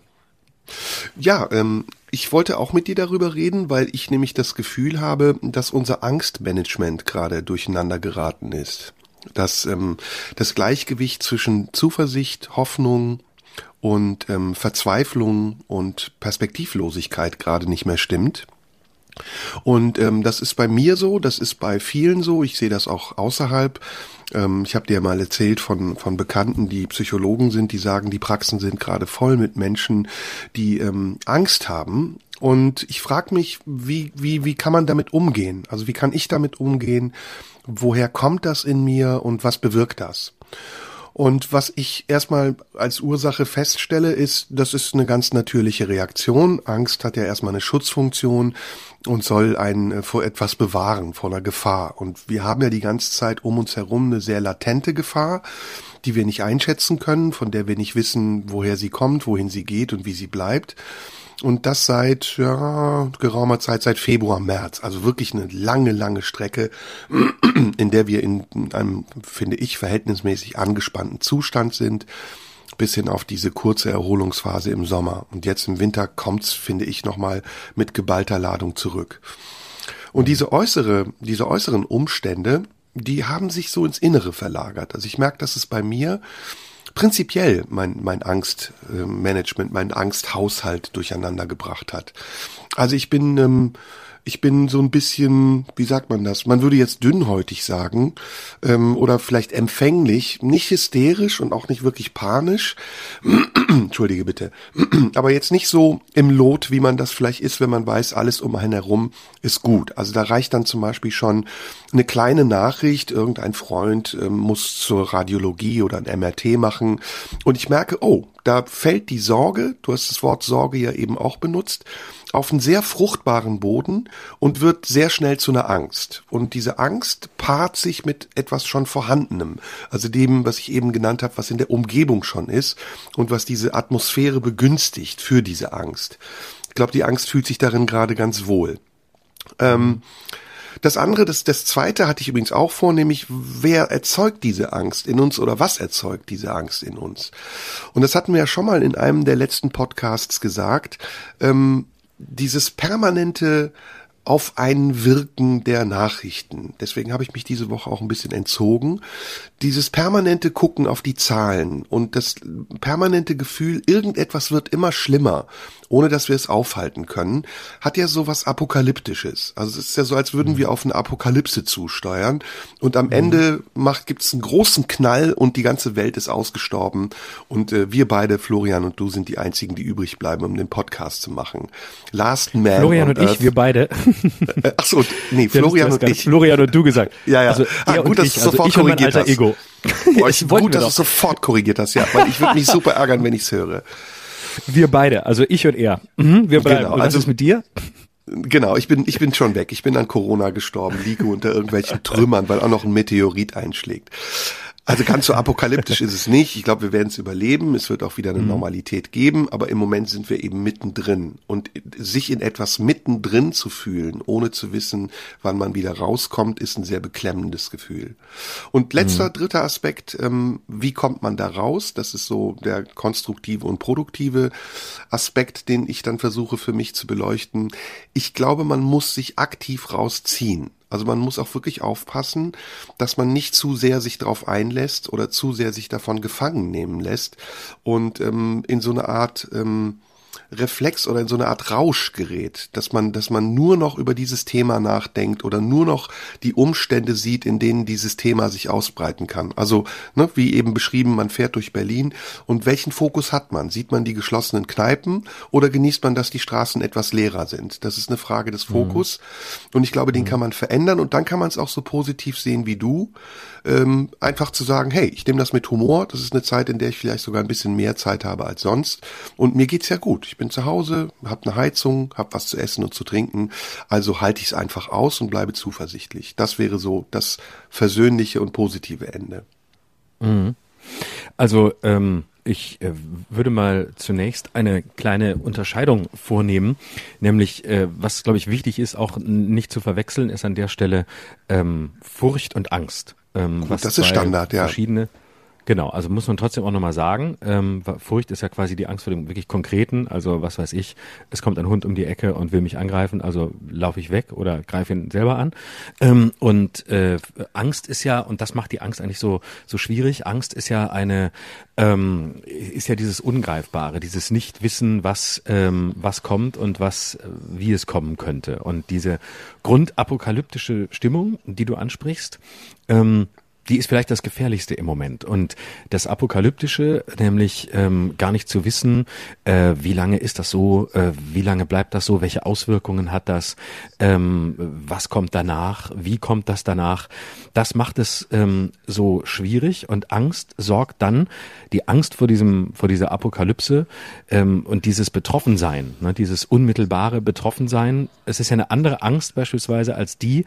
Ja, ähm, ich wollte auch mit dir darüber reden, weil ich nämlich das Gefühl habe, dass unser Angstmanagement gerade durcheinander geraten ist dass ähm, das Gleichgewicht zwischen Zuversicht, Hoffnung und ähm, Verzweiflung und Perspektivlosigkeit gerade nicht mehr stimmt. Und ähm, das ist bei mir so, das ist bei vielen so, ich sehe das auch außerhalb. Ähm, ich habe dir mal erzählt von, von Bekannten, die Psychologen sind, die sagen, die Praxen sind gerade voll mit Menschen, die ähm, Angst haben. Und ich frage mich, wie, wie, wie kann man damit umgehen? Also wie kann ich damit umgehen? Woher kommt das in mir und was bewirkt das? Und was ich erstmal als Ursache feststelle, ist, das ist eine ganz natürliche Reaktion. Angst hat ja erstmal eine Schutzfunktion und soll einen äh, vor etwas bewahren, vor einer Gefahr. Und wir haben ja die ganze Zeit um uns herum eine sehr latente Gefahr, die wir nicht einschätzen können, von der wir nicht wissen, woher sie kommt, wohin sie geht und wie sie bleibt. Und das seit ja, geraumer Zeit, seit Februar, März. Also wirklich eine lange, lange Strecke, in der wir in einem, finde ich, verhältnismäßig angespannten Zustand sind, bis hin auf diese kurze Erholungsphase im Sommer. Und jetzt im Winter kommt's, finde ich, nochmal mit geballter Ladung zurück. Und diese äußere, diese äußeren Umstände, die haben sich so ins Innere verlagert. Also ich merke, dass es bei mir prinzipiell mein, mein Angstmanagement, mein Angsthaushalt durcheinander gebracht hat. Also ich bin ähm, ich bin so ein bisschen, wie sagt man das? Man würde jetzt dünnhäutig sagen ähm, oder vielleicht empfänglich, nicht hysterisch und auch nicht wirklich panisch. Entschuldige bitte. Aber jetzt nicht so im Lot, wie man das vielleicht ist, wenn man weiß, alles um einen herum ist gut. Also da reicht dann zum Beispiel schon eine kleine Nachricht, irgendein Freund ähm, muss zur Radiologie oder ein MRT machen und ich merke, oh, da fällt die Sorge, du hast das Wort Sorge ja eben auch benutzt, auf einen sehr fruchtbaren Boden und wird sehr schnell zu einer Angst. Und diese Angst paart sich mit etwas schon Vorhandenem, also dem, was ich eben genannt habe, was in der Umgebung schon ist und was diese Atmosphäre begünstigt für diese Angst. Ich glaube, die Angst fühlt sich darin gerade ganz wohl. Ähm, das andere, das, das zweite hatte ich übrigens auch vor, nämlich wer erzeugt diese Angst in uns oder was erzeugt diese Angst in uns? Und das hatten wir ja schon mal in einem der letzten Podcasts gesagt. Ähm, dieses permanente auf ein Wirken der Nachrichten. Deswegen habe ich mich diese Woche auch ein bisschen entzogen. Dieses permanente Gucken auf die Zahlen und das permanente Gefühl, irgendetwas wird immer schlimmer ohne dass wir es aufhalten können, hat ja so was Apokalyptisches. Also es ist ja so, als würden wir auf eine Apokalypse zusteuern und am mhm. Ende macht gibt's einen großen Knall und die ganze Welt ist ausgestorben und äh, wir beide, Florian und du, sind die einzigen, die übrig bleiben, um den Podcast zu machen. Last Man. Florian und Earth. ich, wir beide. Äh, ach so, nee, Florian und ich. Florian und du gesagt. Ja, ja. Also, ah, gut, dass ich, du sofort also ich korrigiert hast. Ego. Boah, ich, gut, dass du sofort korrigiert hast, ja, weil ich würde mich super ärgern, wenn ich's höre. Wir beide, also ich und er. Mhm, wir bleiben. Genau, also, ist mit dir? Genau, ich bin, ich bin schon weg. Ich bin an Corona gestorben, liege unter irgendwelchen Trümmern, weil auch noch ein Meteorit einschlägt. Also ganz so apokalyptisch ist es nicht. Ich glaube, wir werden es überleben. Es wird auch wieder eine mhm. Normalität geben. Aber im Moment sind wir eben mittendrin. Und sich in etwas mittendrin zu fühlen, ohne zu wissen, wann man wieder rauskommt, ist ein sehr beklemmendes Gefühl. Und letzter, mhm. dritter Aspekt, ähm, wie kommt man da raus? Das ist so der konstruktive und produktive Aspekt, den ich dann versuche für mich zu beleuchten. Ich glaube, man muss sich aktiv rausziehen. Also man muss auch wirklich aufpassen, dass man nicht zu sehr sich darauf einlässt oder zu sehr sich davon gefangen nehmen lässt. Und ähm, in so eine Art ähm, Reflex oder in so eine Art Rausch gerät, dass man, dass man nur noch über dieses Thema nachdenkt oder nur noch die Umstände sieht, in denen dieses Thema sich ausbreiten kann. Also, ne, wie eben beschrieben, man fährt durch Berlin und welchen Fokus hat man? Sieht man die geschlossenen Kneipen oder genießt man, dass die Straßen etwas leerer sind? Das ist eine Frage des mhm. Fokus. Mhm. Und ich glaube, den mhm. kann man verändern und dann kann man es auch so positiv sehen wie du. Ähm, einfach zu sagen, hey, ich nehme das mit Humor, das ist eine Zeit, in der ich vielleicht sogar ein bisschen mehr Zeit habe als sonst. Und mir geht's ja gut. Ich bin zu Hause, habe eine Heizung, habe was zu essen und zu trinken. Also halte ich es einfach aus und bleibe zuversichtlich. Das wäre so das versöhnliche und positive Ende. Mhm. Also ähm, ich äh, würde mal zunächst eine kleine Unterscheidung vornehmen, nämlich äh, was, glaube ich, wichtig ist, auch nicht zu verwechseln, ist an der Stelle ähm, Furcht und Angst. Ähm, Gut, das ist Standard, ja. Verschiedene, Genau, also muss man trotzdem auch nochmal sagen, ähm, Furcht ist ja quasi die Angst vor dem wirklich Konkreten, also was weiß ich, es kommt ein Hund um die Ecke und will mich angreifen, also laufe ich weg oder greife ihn selber an. Ähm, und äh, Angst ist ja, und das macht die Angst eigentlich so, so schwierig, Angst ist ja eine, ähm, ist ja dieses Ungreifbare, dieses Nichtwissen, was, ähm, was kommt und was, wie es kommen könnte. Und diese grundapokalyptische Stimmung, die du ansprichst, ähm, die ist vielleicht das Gefährlichste im Moment. Und das Apokalyptische, nämlich ähm, gar nicht zu wissen, äh, wie lange ist das so, äh, wie lange bleibt das so, welche Auswirkungen hat das, ähm, was kommt danach, wie kommt das danach, das macht es ähm, so schwierig und Angst sorgt dann, die Angst vor diesem, vor dieser Apokalypse ähm, und dieses Betroffensein, ne, dieses unmittelbare Betroffensein, es ist ja eine andere Angst beispielsweise als die,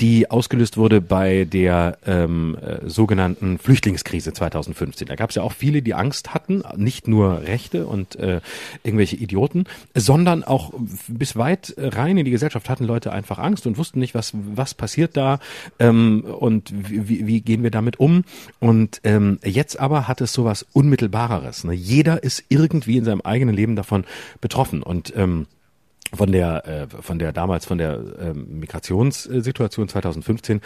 die ausgelöst wurde bei der ähm, äh, sogenannten Flüchtlingskrise 2015. Da gab es ja auch viele, die Angst hatten, nicht nur Rechte und äh, irgendwelche Idioten, sondern auch bis weit rein in die Gesellschaft hatten Leute einfach Angst und wussten nicht, was was passiert da ähm, und wie, wie gehen wir damit um. Und ähm, jetzt aber hat es sowas Unmittelbareres. Ne? Jeder ist irgendwie in seinem eigenen Leben davon betroffen und ähm, von der äh, von der damals von der ähm, Migrationssituation 2015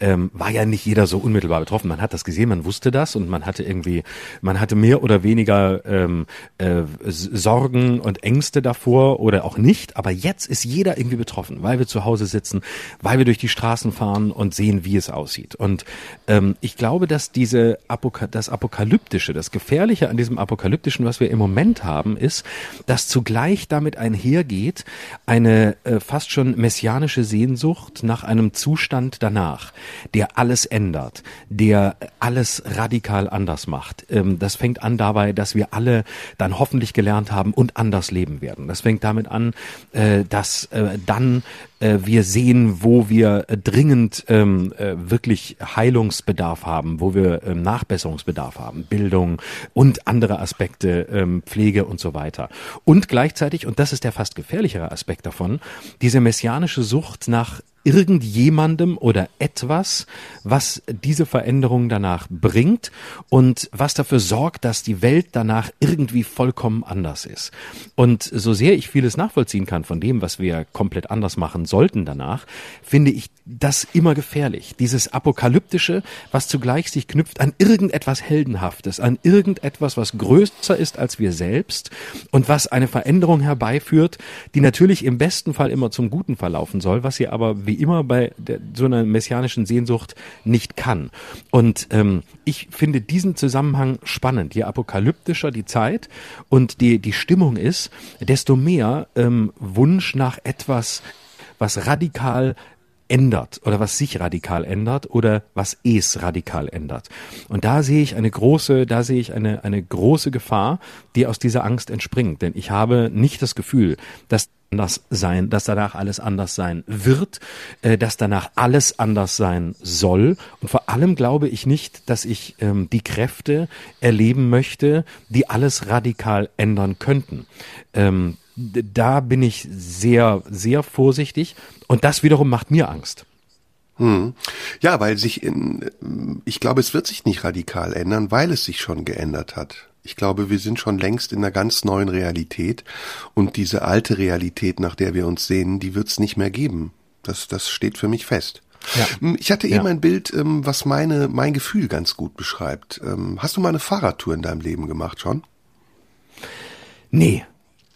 ähm, war ja nicht jeder so unmittelbar betroffen. Man hat das gesehen, man wusste das und man hatte irgendwie, man hatte mehr oder weniger ähm, äh, Sorgen und Ängste davor oder auch nicht. Aber jetzt ist jeder irgendwie betroffen, weil wir zu Hause sitzen, weil wir durch die Straßen fahren und sehen, wie es aussieht. Und ähm, ich glaube, dass diese Apoka das Apokalyptische, das Gefährliche an diesem Apokalyptischen, was wir im Moment haben, ist, dass zugleich damit einhergeht eine äh, fast schon messianische Sehnsucht nach einem Zustand danach, der alles ändert, der alles radikal anders macht. Ähm, das fängt an dabei, dass wir alle dann hoffentlich gelernt haben und anders leben werden. Das fängt damit an, äh, dass äh, dann äh, wir sehen, wo wir äh, dringend ähm, äh, wirklich Heilungsbedarf haben, wo wir ähm, Nachbesserungsbedarf haben, Bildung und andere Aspekte, ähm, Pflege und so weiter. Und gleichzeitig, und das ist der fast gefährlichere Aspekt davon, diese messianische Sucht nach irgendjemandem oder etwas, was diese Veränderung danach bringt und was dafür sorgt, dass die Welt danach irgendwie vollkommen anders ist. Und so sehr ich vieles nachvollziehen kann von dem, was wir komplett anders machen sollten danach, finde ich das immer gefährlich. Dieses Apokalyptische, was zugleich sich knüpft an irgendetwas Heldenhaftes, an irgendetwas, was größer ist als wir selbst und was eine Veränderung herbeiführt, die natürlich im besten Fall immer zum Guten verlaufen soll, was sie aber wie immer bei der, so einer messianischen Sehnsucht nicht kann. Und ähm, ich finde diesen Zusammenhang spannend. Je apokalyptischer die Zeit und die, die Stimmung ist, desto mehr ähm, Wunsch nach etwas, was radikal ändert oder was sich radikal ändert oder was es radikal ändert. Und da sehe ich eine große, da sehe ich eine, eine große Gefahr, die aus dieser Angst entspringt. Denn ich habe nicht das Gefühl, dass anders sein, dass danach alles anders sein wird, äh, dass danach alles anders sein soll. Und vor allem glaube ich nicht, dass ich ähm, die Kräfte erleben möchte, die alles radikal ändern könnten. Ähm, da bin ich sehr, sehr vorsichtig und das wiederum macht mir Angst. Hm. Ja, weil sich in, ich glaube, es wird sich nicht radikal ändern, weil es sich schon geändert hat. Ich glaube, wir sind schon längst in einer ganz neuen Realität und diese alte Realität, nach der wir uns sehen, die wird es nicht mehr geben. Das, das steht für mich fest. Ja. Hm, ich hatte eben ja. ein Bild, ähm, was meine, mein Gefühl ganz gut beschreibt. Ähm, hast du mal eine Fahrradtour in deinem Leben gemacht schon? Nee,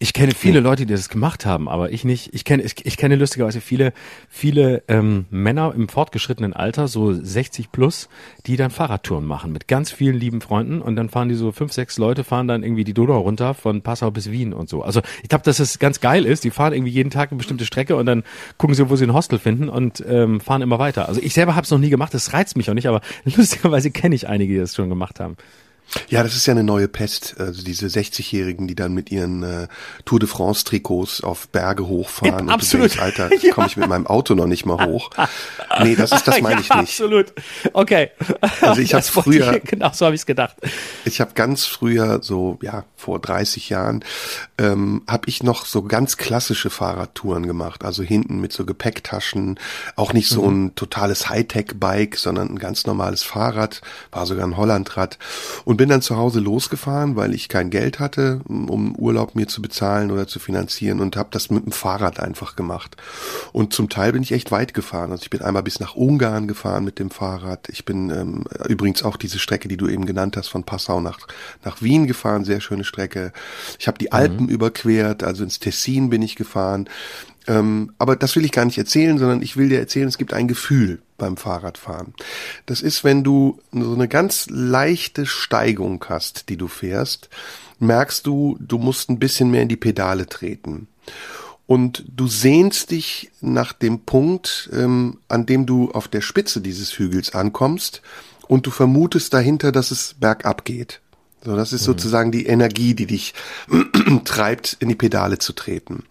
Ich kenne viele Leute, die das gemacht haben, aber ich nicht. Ich kenne, ich, ich kenne lustigerweise viele, viele ähm, Männer im fortgeschrittenen Alter, so 60 plus, die dann Fahrradtouren machen mit ganz vielen lieben Freunden und dann fahren die so fünf, sechs Leute, fahren dann irgendwie die Donau runter von Passau bis Wien und so. Also ich glaube, dass es ganz geil ist. Die fahren irgendwie jeden Tag eine bestimmte Strecke und dann gucken sie, wo sie ein Hostel finden und ähm, fahren immer weiter. Also ich selber habe es noch nie gemacht, das reizt mich auch nicht, aber lustigerweise kenne ich einige, die das schon gemacht haben. Ja, das ist ja eine neue Pest. Also diese 60-Jährigen, die dann mit ihren äh, Tour de France Trikots auf Berge hochfahren. Ja, absolut. Und du denkst, Alter, ja. komme ich mit meinem Auto noch nicht mal hoch. Nee, das ist das meine ich ja, nicht. Absolut. Okay. Also ich habe früher. Ich, genau, so habe ich es gedacht. Ich habe ganz früher, so ja vor 30 Jahren, ähm, habe ich noch so ganz klassische Fahrradtouren gemacht. Also hinten mit so Gepäcktaschen, auch nicht so mhm. ein totales Hightech-Bike, sondern ein ganz normales Fahrrad. War sogar ein Hollandrad und bin dann zu Hause losgefahren, weil ich kein Geld hatte, um Urlaub mir zu bezahlen oder zu finanzieren und habe das mit dem Fahrrad einfach gemacht. Und zum Teil bin ich echt weit gefahren. Also ich bin einmal bis nach Ungarn gefahren mit dem Fahrrad. Ich bin ähm, übrigens auch diese Strecke, die du eben genannt hast, von Passau nach, nach Wien gefahren, sehr schöne Strecke. Ich habe die mhm. Alpen überquert, also ins Tessin bin ich gefahren. Ähm, aber das will ich gar nicht erzählen, sondern ich will dir erzählen, es gibt ein Gefühl beim Fahrradfahren. Das ist, wenn du so eine ganz leichte Steigung hast, die du fährst, merkst du, du musst ein bisschen mehr in die Pedale treten. Und du sehnst dich nach dem Punkt, ähm, an dem du auf der Spitze dieses Hügels ankommst und du vermutest dahinter, dass es bergab geht. So, das ist mhm. sozusagen die Energie, die dich treibt, in die Pedale zu treten.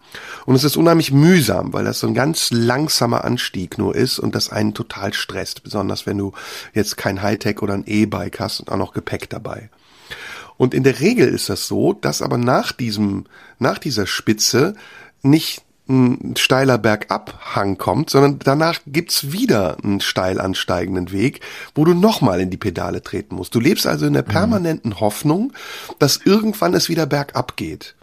Und es ist unheimlich mühsam, weil das so ein ganz langsamer Anstieg nur ist und das einen total stresst, besonders wenn du jetzt kein Hightech oder ein E-Bike hast und auch noch Gepäck dabei. Und in der Regel ist das so, dass aber nach diesem, nach dieser Spitze nicht ein steiler Bergabhang kommt, sondern danach gibt's wieder einen steil ansteigenden Weg, wo du nochmal in die Pedale treten musst. Du lebst also in der mhm. permanenten Hoffnung, dass irgendwann es wieder bergab geht.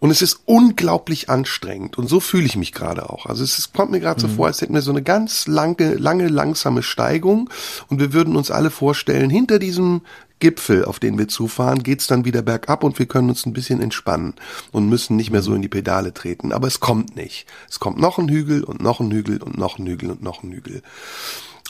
Und es ist unglaublich anstrengend. Und so fühle ich mich gerade auch. Also es ist, kommt mir gerade mhm. so vor, als hätten wir so eine ganz lange, lange, langsame Steigung. Und wir würden uns alle vorstellen, hinter diesem Gipfel, auf den wir zufahren, geht's dann wieder bergab und wir können uns ein bisschen entspannen und müssen nicht mehr so in die Pedale treten. Aber es kommt nicht. Es kommt noch ein Hügel und noch ein Hügel und noch ein Hügel und noch ein Hügel.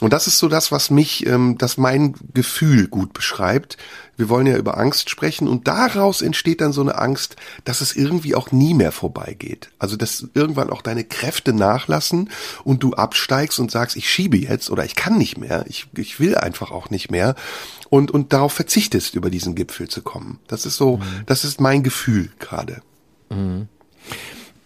Und das ist so das, was mich, ähm, das mein Gefühl gut beschreibt. Wir wollen ja über Angst sprechen und daraus entsteht dann so eine Angst, dass es irgendwie auch nie mehr vorbeigeht. Also dass irgendwann auch deine Kräfte nachlassen und du absteigst und sagst, ich schiebe jetzt oder ich kann nicht mehr, ich, ich will einfach auch nicht mehr und, und darauf verzichtest, über diesen Gipfel zu kommen. Das ist so, mhm. das ist mein Gefühl gerade. Mhm.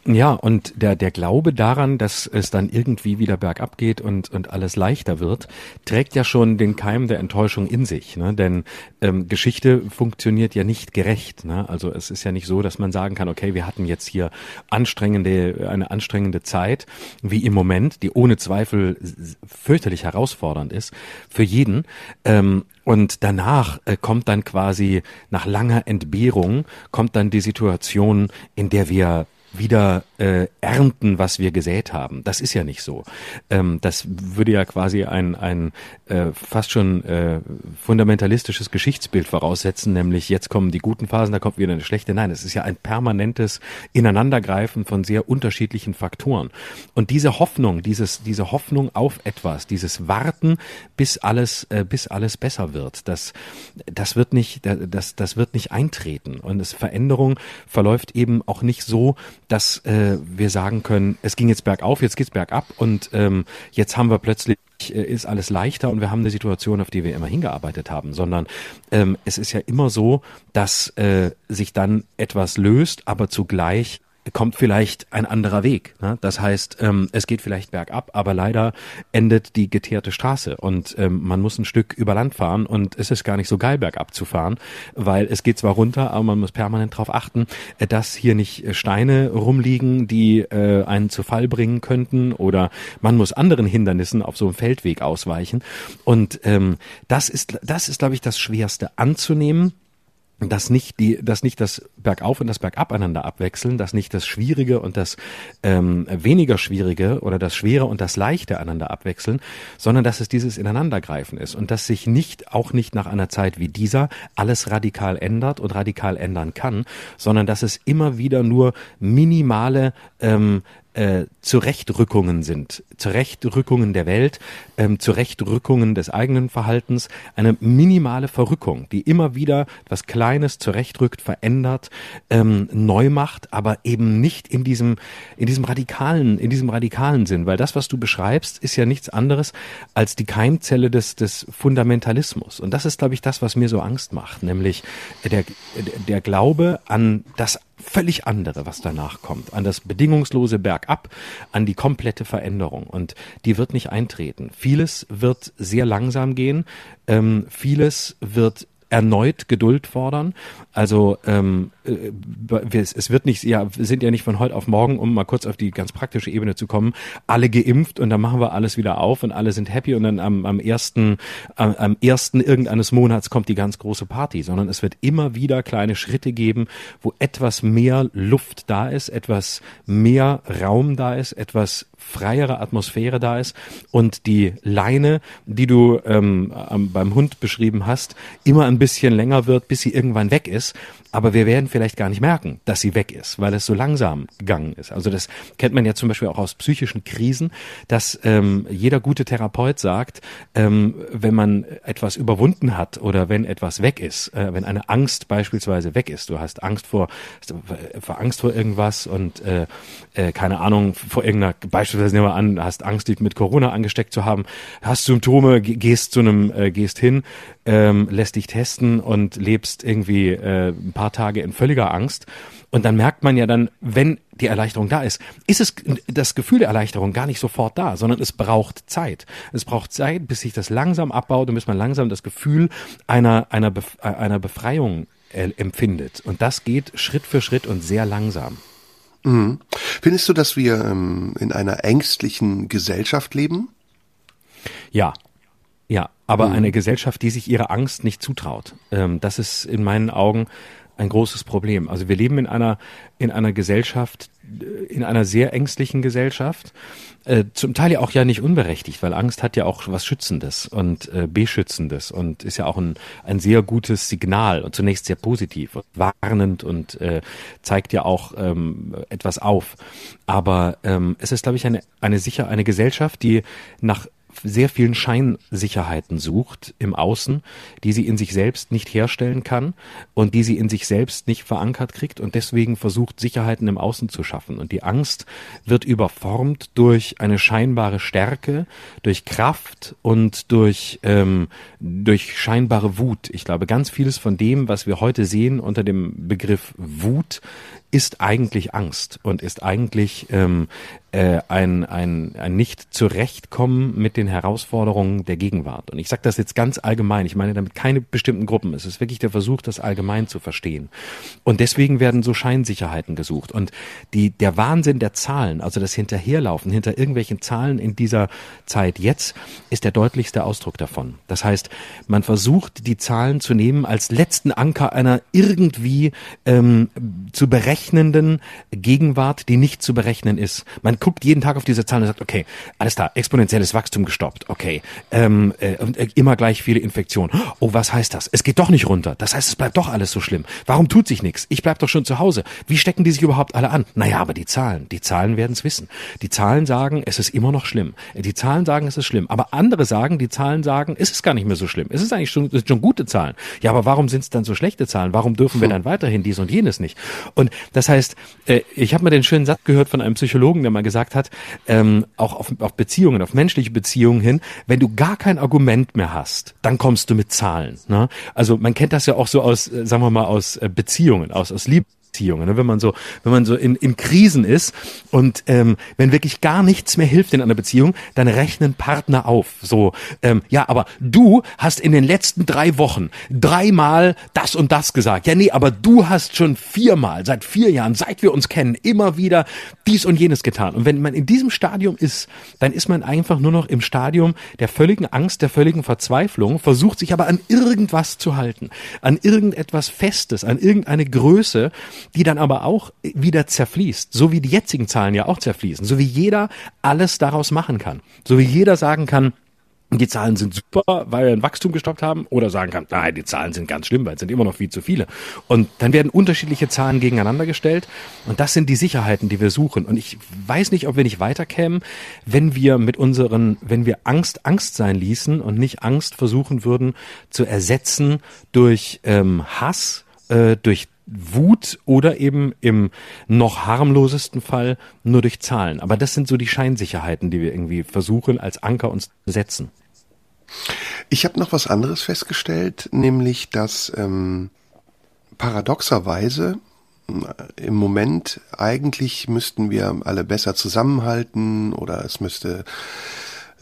Ja, und der, der Glaube daran, dass es dann irgendwie wieder bergab geht und, und alles leichter wird, trägt ja schon den Keim der Enttäuschung in sich. Ne? Denn ähm, Geschichte funktioniert ja nicht gerecht. Ne? Also es ist ja nicht so, dass man sagen kann, okay, wir hatten jetzt hier anstrengende, eine anstrengende Zeit, wie im Moment, die ohne Zweifel fürchterlich herausfordernd ist für jeden. Ähm, und danach äh, kommt dann quasi nach langer Entbehrung kommt dann die Situation, in der wir wieder äh, ernten, was wir gesät haben. Das ist ja nicht so. Ähm, das würde ja quasi ein, ein äh, fast schon äh, fundamentalistisches Geschichtsbild voraussetzen, nämlich jetzt kommen die guten Phasen, da kommt wieder eine schlechte. Nein, es ist ja ein permanentes Ineinandergreifen von sehr unterschiedlichen Faktoren. Und diese Hoffnung, dieses, diese Hoffnung auf etwas, dieses Warten, bis alles, äh, bis alles besser wird, das, das wird nicht, das, das wird nicht eintreten. Und es Veränderung verläuft eben auch nicht so, dass äh, wir sagen können, es ging jetzt bergauf, jetzt geht's bergab und ähm, jetzt haben wir plötzlich äh, ist alles leichter und wir haben eine Situation, auf die wir immer hingearbeitet haben, sondern ähm, es ist ja immer so, dass äh, sich dann etwas löst, aber zugleich kommt vielleicht ein anderer Weg. Ne? Das heißt, ähm, es geht vielleicht bergab, aber leider endet die geteerte Straße und ähm, man muss ein Stück über Land fahren und es ist gar nicht so geil bergab zu fahren, weil es geht zwar runter, aber man muss permanent darauf achten, äh, dass hier nicht äh, Steine rumliegen, die äh, einen zu Fall bringen könnten oder man muss anderen Hindernissen auf so einem Feldweg ausweichen und ähm, das ist, das ist, glaube ich, das Schwerste anzunehmen dass nicht die, dass nicht das Bergauf und das Bergab einander abwechseln, dass nicht das Schwierige und das ähm, weniger Schwierige oder das Schwere und das Leichte einander abwechseln, sondern dass es dieses Ineinandergreifen ist und dass sich nicht, auch nicht nach einer Zeit wie dieser, alles radikal ändert und radikal ändern kann, sondern dass es immer wieder nur minimale ähm, äh, Zurechtrückungen sind, Zurechtrückungen der Welt, ähm, Zurechtrückungen des eigenen Verhaltens, eine minimale Verrückung, die immer wieder was Kleines zurechtrückt, verändert, ähm, neu macht, aber eben nicht in diesem in diesem radikalen in diesem radikalen Sinn, weil das, was du beschreibst, ist ja nichts anderes als die Keimzelle des des Fundamentalismus. Und das ist, glaube ich, das, was mir so Angst macht, nämlich der der Glaube an das völlig andere, was danach kommt, an das bedingungslose Bergab, an die komplette Veränderung. Und die wird nicht eintreten. Vieles wird sehr langsam gehen, ähm, vieles wird erneut Geduld fordern. Also ähm, äh, es wird nicht, ja, wir sind ja nicht von heute auf morgen, um mal kurz auf die ganz praktische Ebene zu kommen, alle geimpft und dann machen wir alles wieder auf und alle sind happy und dann am, am ersten, am, am ersten irgendeines Monats kommt die ganz große Party, sondern es wird immer wieder kleine Schritte geben, wo etwas mehr Luft da ist, etwas mehr Raum da ist, etwas freiere Atmosphäre da ist und die Leine, die du ähm, beim Hund beschrieben hast, immer ein bisschen länger wird, bis sie irgendwann weg ist aber wir werden vielleicht gar nicht merken, dass sie weg ist, weil es so langsam gegangen ist. Also das kennt man ja zum Beispiel auch aus psychischen Krisen, dass ähm, jeder gute Therapeut sagt, ähm, wenn man etwas überwunden hat oder wenn etwas weg ist, äh, wenn eine Angst beispielsweise weg ist, du hast Angst vor, vor Angst vor irgendwas und äh, äh, keine Ahnung vor irgendeiner, beispielsweise nehmen wir an, hast Angst, dich mit Corona angesteckt zu haben, hast Symptome, gehst zu einem, äh, gehst hin, ähm, lässt dich testen und lebst irgendwie äh, paar Tage in völliger Angst. Und dann merkt man ja dann, wenn die Erleichterung da ist, ist es das Gefühl der Erleichterung gar nicht sofort da, sondern es braucht Zeit. Es braucht Zeit, bis sich das langsam abbaut und bis man langsam das Gefühl einer, einer, Bef einer Befreiung äh, empfindet. Und das geht Schritt für Schritt und sehr langsam. Mhm. Findest du, dass wir ähm, in einer ängstlichen Gesellschaft leben? Ja, ja, aber mhm. eine Gesellschaft, die sich ihre Angst nicht zutraut. Ähm, das ist in meinen Augen ein großes Problem. Also wir leben in einer in einer Gesellschaft, äh, in einer sehr ängstlichen Gesellschaft, äh, zum Teil ja auch ja nicht unberechtigt, weil Angst hat ja auch was Schützendes und äh, Beschützendes und ist ja auch ein, ein sehr gutes Signal und zunächst sehr positiv und warnend und äh, zeigt ja auch ähm, etwas auf. Aber ähm, es ist, glaube ich, eine, eine sicher eine Gesellschaft, die nach sehr vielen Scheinsicherheiten sucht im Außen, die sie in sich selbst nicht herstellen kann und die sie in sich selbst nicht verankert kriegt und deswegen versucht, Sicherheiten im Außen zu schaffen. Und die Angst wird überformt durch eine scheinbare Stärke, durch Kraft und durch, ähm, durch scheinbare Wut. Ich glaube, ganz vieles von dem, was wir heute sehen unter dem Begriff Wut, ist eigentlich Angst und ist eigentlich ähm, äh, ein, ein, ein nicht zurechtkommen mit den Herausforderungen der Gegenwart. Und ich sage das jetzt ganz allgemein, ich meine damit keine bestimmten Gruppen. Es ist wirklich der Versuch, das allgemein zu verstehen. Und deswegen werden so Scheinsicherheiten gesucht. Und die, der Wahnsinn der Zahlen, also das Hinterherlaufen hinter irgendwelchen Zahlen in dieser Zeit jetzt, ist der deutlichste Ausdruck davon. Das heißt, man versucht, die Zahlen zu nehmen als letzten Anker einer irgendwie ähm, zu berechnenden Gegenwart, die nicht zu berechnen ist. Man guckt jeden Tag auf diese Zahlen und sagt, okay, alles da, exponentielles Wachstum gestoppt, okay, ähm, äh, äh, immer gleich viele Infektionen. Oh, was heißt das? Es geht doch nicht runter. Das heißt, es bleibt doch alles so schlimm. Warum tut sich nichts? Ich bleib doch schon zu Hause. Wie stecken die sich überhaupt alle an? Naja, aber die Zahlen, die Zahlen werden es wissen. Die Zahlen sagen, es ist immer noch schlimm. Die Zahlen sagen, es ist schlimm. Aber andere sagen, die Zahlen sagen, es ist gar nicht mehr so schlimm. Es ist eigentlich schon, es schon gute Zahlen. Ja, aber warum sind es dann so schlechte Zahlen? Warum dürfen wir dann weiterhin dies und jenes nicht? Und das heißt, äh, ich habe mal den schönen Satz gehört von einem Psychologen, der mal gesagt hat, ähm, auch auf, auf Beziehungen, auf menschliche Beziehungen hin, wenn du gar kein Argument mehr hast, dann kommst du mit Zahlen. Ne? Also man kennt das ja auch so aus, äh, sagen wir mal, aus äh, Beziehungen, aus, aus Liebe Beziehungen. Ne? Wenn man so, wenn man so in, in Krisen ist und ähm, wenn wirklich gar nichts mehr hilft in einer Beziehung, dann rechnen Partner auf. So, ähm, ja, aber du hast in den letzten drei Wochen dreimal das und das gesagt. Ja, nee, aber du hast schon viermal, seit vier Jahren, seit wir uns kennen, immer wieder dies und jenes getan. Und wenn man in diesem Stadium ist, dann ist man einfach nur noch im Stadium der völligen Angst, der völligen Verzweiflung, versucht sich aber an irgendwas zu halten, an irgendetwas Festes, an irgendeine Größe, die dann aber auch wieder zerfließt, so wie die jetzigen Zahlen ja auch zerfließen, so wie jeder alles daraus machen kann, so wie jeder sagen kann, die Zahlen sind super, weil wir ein Wachstum gestoppt haben, oder sagen kann, nein, die Zahlen sind ganz schlimm, weil es sind immer noch viel zu viele. Und dann werden unterschiedliche Zahlen gegeneinander gestellt. Und das sind die Sicherheiten, die wir suchen. Und ich weiß nicht, ob wir nicht weiterkämen, wenn wir mit unseren, wenn wir Angst Angst sein ließen und nicht Angst versuchen würden zu ersetzen durch ähm, Hass, äh, durch Wut oder eben im noch harmlosesten Fall nur durch Zahlen. Aber das sind so die Scheinsicherheiten, die wir irgendwie versuchen als Anker uns zu setzen. Ich habe noch was anderes festgestellt, nämlich dass ähm, paradoxerweise im Moment eigentlich müssten wir alle besser zusammenhalten oder es müsste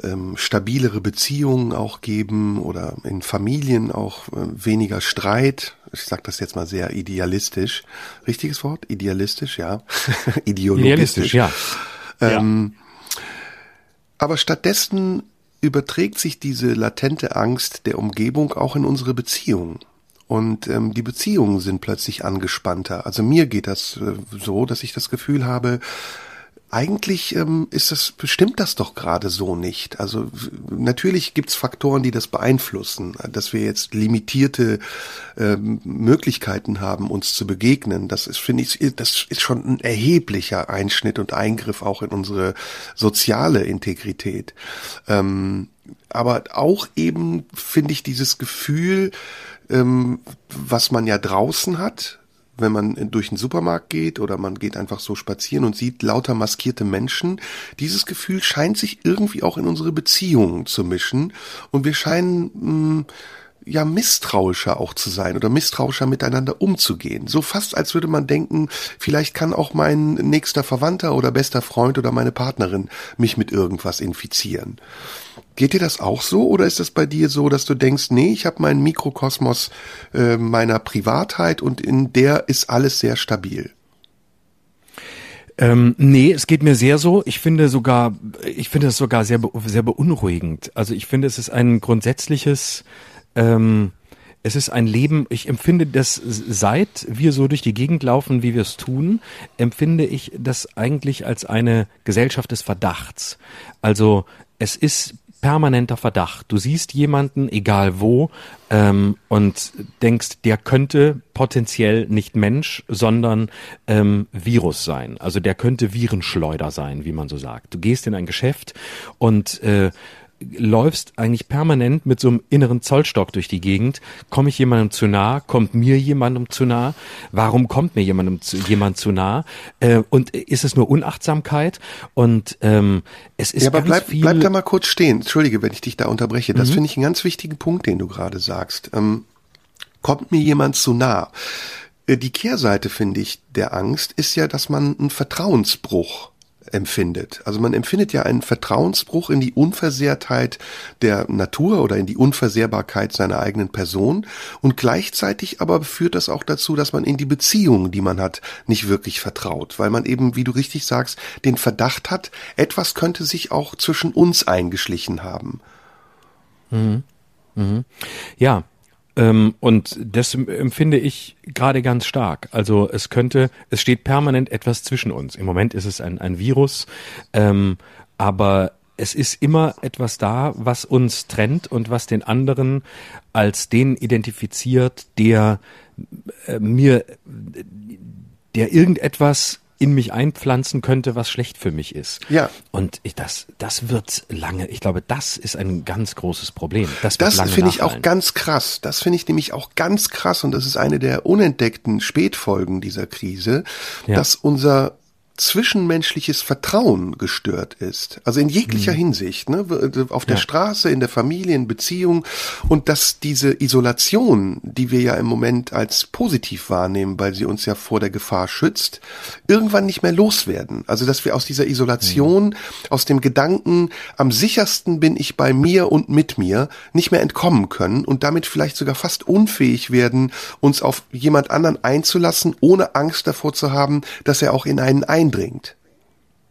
ähm, stabilere Beziehungen auch geben oder in Familien auch äh, weniger Streit. Ich sage das jetzt mal sehr idealistisch. Richtiges Wort? Idealistisch, ja. Ideologistisch. ja. Ähm, ja. Aber stattdessen überträgt sich diese latente Angst der Umgebung auch in unsere Beziehungen. Und ähm, die Beziehungen sind plötzlich angespannter. Also mir geht das äh, so, dass ich das Gefühl habe, eigentlich ähm, ist das, bestimmt das doch gerade so nicht. Also natürlich gibt's Faktoren, die das beeinflussen, dass wir jetzt limitierte ähm, Möglichkeiten haben, uns zu begegnen. Das ist, finde ich, das ist schon ein erheblicher Einschnitt und Eingriff auch in unsere soziale Integrität. Ähm, aber auch eben finde ich dieses Gefühl, ähm, was man ja draußen hat, wenn man durch den Supermarkt geht oder man geht einfach so spazieren und sieht lauter maskierte Menschen, dieses Gefühl scheint sich irgendwie auch in unsere Beziehungen zu mischen und wir scheinen mh, hm, ja misstrauischer auch zu sein oder misstrauischer miteinander umzugehen. So fast als würde man denken, vielleicht kann auch mein nächster Verwandter oder bester Freund oder meine Partnerin mich mit irgendwas infizieren. Geht dir das auch so oder ist es bei dir so, dass du denkst, nee, ich habe meinen Mikrokosmos äh, meiner Privatheit und in der ist alles sehr stabil? Ähm, nee, es geht mir sehr so. Ich finde sogar, ich finde es sogar sehr, sehr beunruhigend. Also ich finde, es ist ein grundsätzliches, ähm, es ist ein Leben, ich empfinde das, seit wir so durch die Gegend laufen, wie wir es tun, empfinde ich das eigentlich als eine Gesellschaft des Verdachts. Also es ist permanenter Verdacht. Du siehst jemanden, egal wo, ähm, und denkst, der könnte potenziell nicht Mensch, sondern ähm, Virus sein. Also der könnte Virenschleuder sein, wie man so sagt. Du gehst in ein Geschäft und äh, läufst eigentlich permanent mit so einem inneren Zollstock durch die Gegend. Komme ich jemandem zu nah? Kommt mir jemandem zu nah? Warum kommt mir jemandem zu, jemand zu nah? Äh, und ist es nur Unachtsamkeit? Und ähm, es ist ja, aber bleib, viel bleib da mal kurz stehen. Entschuldige, wenn ich dich da unterbreche. Das mhm. finde ich einen ganz wichtigen Punkt, den du gerade sagst. Ähm, kommt mir jemand zu nah? Äh, die Kehrseite, finde ich, der Angst ist ja, dass man einen Vertrauensbruch empfindet. Also man empfindet ja einen Vertrauensbruch in die Unversehrtheit der Natur oder in die Unversehrbarkeit seiner eigenen Person und gleichzeitig aber führt das auch dazu, dass man in die Beziehungen, die man hat, nicht wirklich vertraut, weil man eben, wie du richtig sagst, den Verdacht hat, etwas könnte sich auch zwischen uns eingeschlichen haben. Mhm. Mhm. Ja, und das empfinde ich gerade ganz stark. Also es könnte, es steht permanent etwas zwischen uns. Im Moment ist es ein, ein Virus, ähm, aber es ist immer etwas da, was uns trennt und was den anderen als den identifiziert, der äh, mir, der irgendetwas in mich einpflanzen könnte, was schlecht für mich ist. Ja. Und ich, das, das wird lange, ich glaube, das ist ein ganz großes Problem. Das, das finde ich auch ganz krass. Das finde ich nämlich auch ganz krass und das ist eine der unentdeckten Spätfolgen dieser Krise, ja. dass unser zwischenmenschliches Vertrauen gestört ist. Also in jeglicher mhm. Hinsicht, ne? auf der ja. Straße, in der Familie, in Beziehung und dass diese Isolation, die wir ja im Moment als positiv wahrnehmen, weil sie uns ja vor der Gefahr schützt, irgendwann nicht mehr loswerden. Also dass wir aus dieser Isolation, mhm. aus dem Gedanken, am sichersten bin ich bei mir und mit mir, nicht mehr entkommen können und damit vielleicht sogar fast unfähig werden, uns auf jemand anderen einzulassen, ohne Angst davor zu haben, dass er auch in einen eindringt.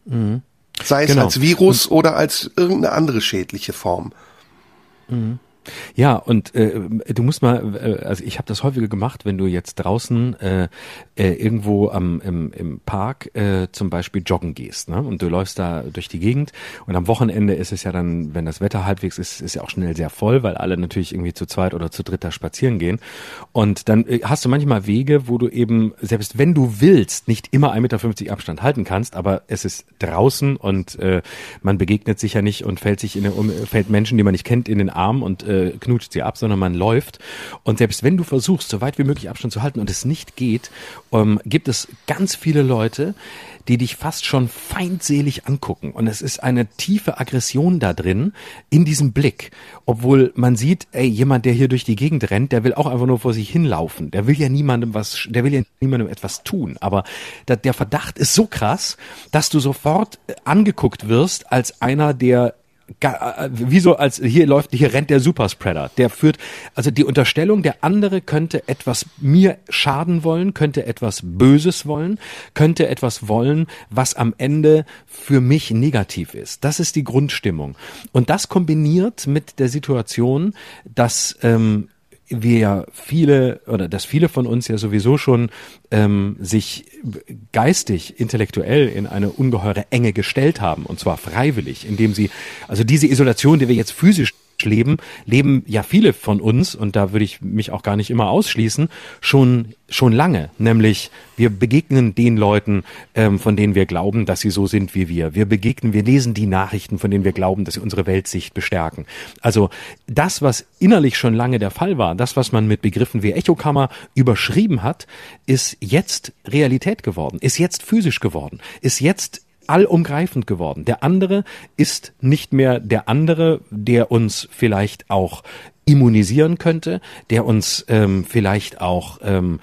Mhm. Sei es genau. als Virus Und, oder als irgendeine andere schädliche Form. Mhm. Ja, und äh, du musst mal, äh, also ich habe das häufiger gemacht, wenn du jetzt draußen äh, äh, irgendwo am im, im Park äh, zum Beispiel joggen gehst, ne? Und du läufst da durch die Gegend und am Wochenende ist es ja dann, wenn das Wetter halbwegs ist, ist ja auch schnell sehr voll, weil alle natürlich irgendwie zu zweit oder zu dritt da spazieren gehen. Und dann äh, hast du manchmal Wege, wo du eben, selbst wenn du willst, nicht immer 1,50 Meter Abstand halten kannst, aber es ist draußen und äh, man begegnet sich ja nicht und fällt sich in um, fällt Menschen, die man nicht kennt, in den Arm und äh, äh, knutscht sie ab, sondern man läuft. Und selbst wenn du versuchst, so weit wie möglich Abstand zu halten und es nicht geht, ähm, gibt es ganz viele Leute, die dich fast schon feindselig angucken. Und es ist eine tiefe Aggression da drin, in diesem Blick. Obwohl man sieht, ey, jemand, der hier durch die Gegend rennt, der will auch einfach nur vor sich hinlaufen. Der will ja niemandem was, der will ja niemandem etwas tun. Aber der Verdacht ist so krass, dass du sofort angeguckt wirst als einer, der äh, wie so als hier läuft, hier rennt der Superspreader. Der führt, also die Unterstellung, der andere könnte etwas mir schaden wollen, könnte etwas Böses wollen, könnte etwas wollen, was am Ende für mich negativ ist. Das ist die Grundstimmung. Und das kombiniert mit der Situation, dass ähm, wir ja viele oder dass viele von uns ja sowieso schon ähm, sich geistig, intellektuell in eine ungeheure Enge gestellt haben und zwar freiwillig, indem sie also diese Isolation, die wir jetzt physisch leben, leben ja viele von uns, und da würde ich mich auch gar nicht immer ausschließen, schon schon lange. Nämlich wir begegnen den Leuten, ähm, von denen wir glauben, dass sie so sind wie wir. Wir begegnen, wir lesen die Nachrichten, von denen wir glauben, dass sie unsere Weltsicht bestärken. Also das, was innerlich schon lange der Fall war, das, was man mit Begriffen wie Echokammer überschrieben hat, ist jetzt Realität geworden, ist jetzt physisch geworden, ist jetzt allumgreifend geworden. Der andere ist nicht mehr der andere, der uns vielleicht auch immunisieren könnte, der uns ähm, vielleicht auch ähm,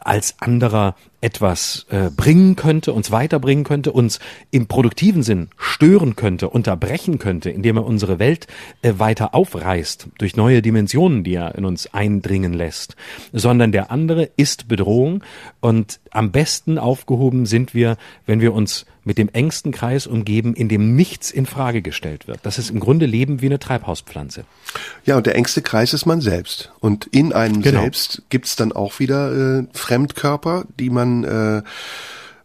als anderer etwas äh, bringen könnte, uns weiterbringen könnte, uns im produktiven Sinn stören könnte, unterbrechen könnte, indem er unsere Welt äh, weiter aufreißt durch neue Dimensionen, die er in uns eindringen lässt, sondern der andere ist Bedrohung und am besten aufgehoben sind wir, wenn wir uns mit dem engsten Kreis umgeben, in dem nichts in Frage gestellt wird. Das ist im Grunde Leben wie eine Treibhauspflanze. Ja, und der engste Kreis ist man selbst. Und in einem genau. selbst gibt's dann auch wieder äh, Fremdkörper, die man äh,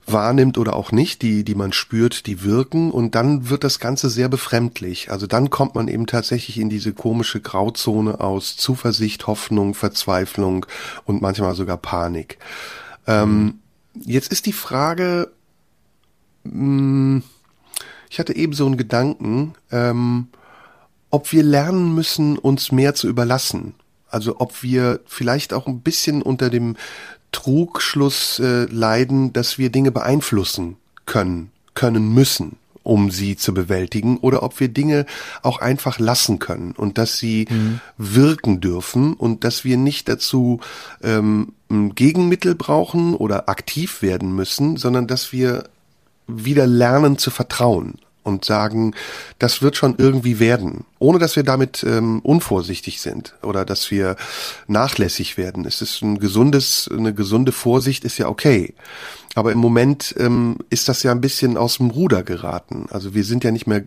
wahrnimmt oder auch nicht, die, die man spürt, die wirken und dann wird das Ganze sehr befremdlich. Also dann kommt man eben tatsächlich in diese komische Grauzone aus Zuversicht, Hoffnung, Verzweiflung und manchmal sogar Panik. Ähm, jetzt ist die Frage, mh, hm, ich hatte eben so einen Gedanken, ähm, ob wir lernen müssen, uns mehr zu überlassen. Also ob wir vielleicht auch ein bisschen unter dem Trugschluss äh, leiden, dass wir Dinge beeinflussen können, können müssen, um sie zu bewältigen, oder ob wir Dinge auch einfach lassen können und dass sie mhm. wirken dürfen und dass wir nicht dazu ähm, ein Gegenmittel brauchen oder aktiv werden müssen, sondern dass wir wieder lernen zu vertrauen und sagen, das wird schon irgendwie werden, ohne dass wir damit ähm, unvorsichtig sind oder dass wir nachlässig werden. Es ist ein gesundes, eine gesunde Vorsicht ist ja okay. Aber im Moment ähm, ist das ja ein bisschen aus dem Ruder geraten. Also wir sind ja nicht mehr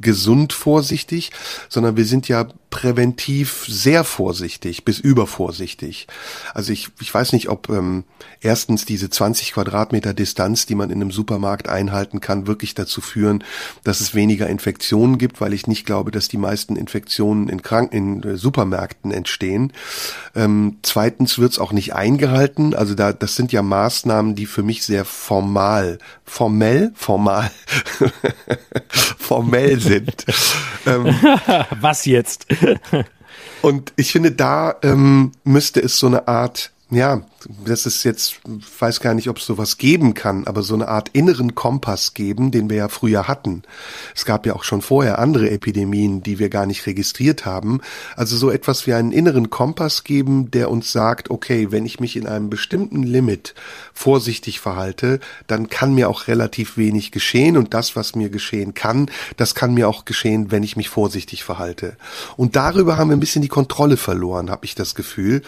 gesund vorsichtig, sondern wir sind ja präventiv sehr vorsichtig bis übervorsichtig. Also ich, ich weiß nicht, ob ähm, erstens diese 20 Quadratmeter Distanz, die man in einem Supermarkt einhalten kann, wirklich dazu führen, dass es weniger Infektionen gibt, weil ich nicht glaube, dass die meisten Infektionen in, Krank in äh, Supermärkten entstehen. Ähm, zweitens wird es auch nicht eingehalten. Also da, das sind ja Maßnahmen, die für mich sehr formal, formell, formal, formell sind. ähm, Was jetzt? Und ich finde, da ähm, müsste es so eine Art ja, das ist jetzt, weiß gar nicht, ob es sowas geben kann, aber so eine Art inneren Kompass geben, den wir ja früher hatten. Es gab ja auch schon vorher andere Epidemien, die wir gar nicht registriert haben. Also so etwas wie einen inneren Kompass geben, der uns sagt, okay, wenn ich mich in einem bestimmten Limit vorsichtig verhalte, dann kann mir auch relativ wenig geschehen und das, was mir geschehen kann, das kann mir auch geschehen, wenn ich mich vorsichtig verhalte. Und darüber haben wir ein bisschen die Kontrolle verloren, habe ich das Gefühl.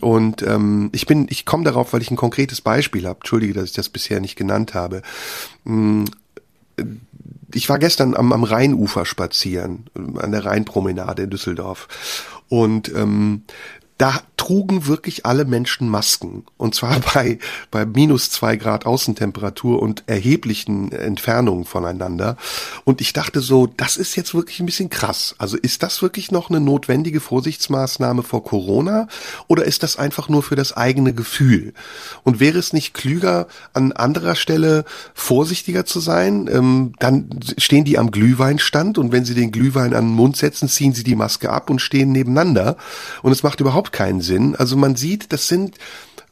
Und ähm, ich bin, ich komme darauf, weil ich ein konkretes Beispiel habe. Entschuldige, dass ich das bisher nicht genannt habe. Mm, ich war gestern am, am Rheinufer spazieren, an der Rheinpromenade in Düsseldorf. Und ähm, da trugen wirklich alle Menschen Masken. Und zwar bei, bei minus zwei Grad Außentemperatur und erheblichen Entfernungen voneinander. Und ich dachte so, das ist jetzt wirklich ein bisschen krass. Also ist das wirklich noch eine notwendige Vorsichtsmaßnahme vor Corona? Oder ist das einfach nur für das eigene Gefühl? Und wäre es nicht klüger, an anderer Stelle vorsichtiger zu sein? Ähm, dann stehen die am Glühweinstand und wenn sie den Glühwein an den Mund setzen, ziehen sie die Maske ab und stehen nebeneinander. Und es macht überhaupt keinen Sinn. Also man sieht, das sind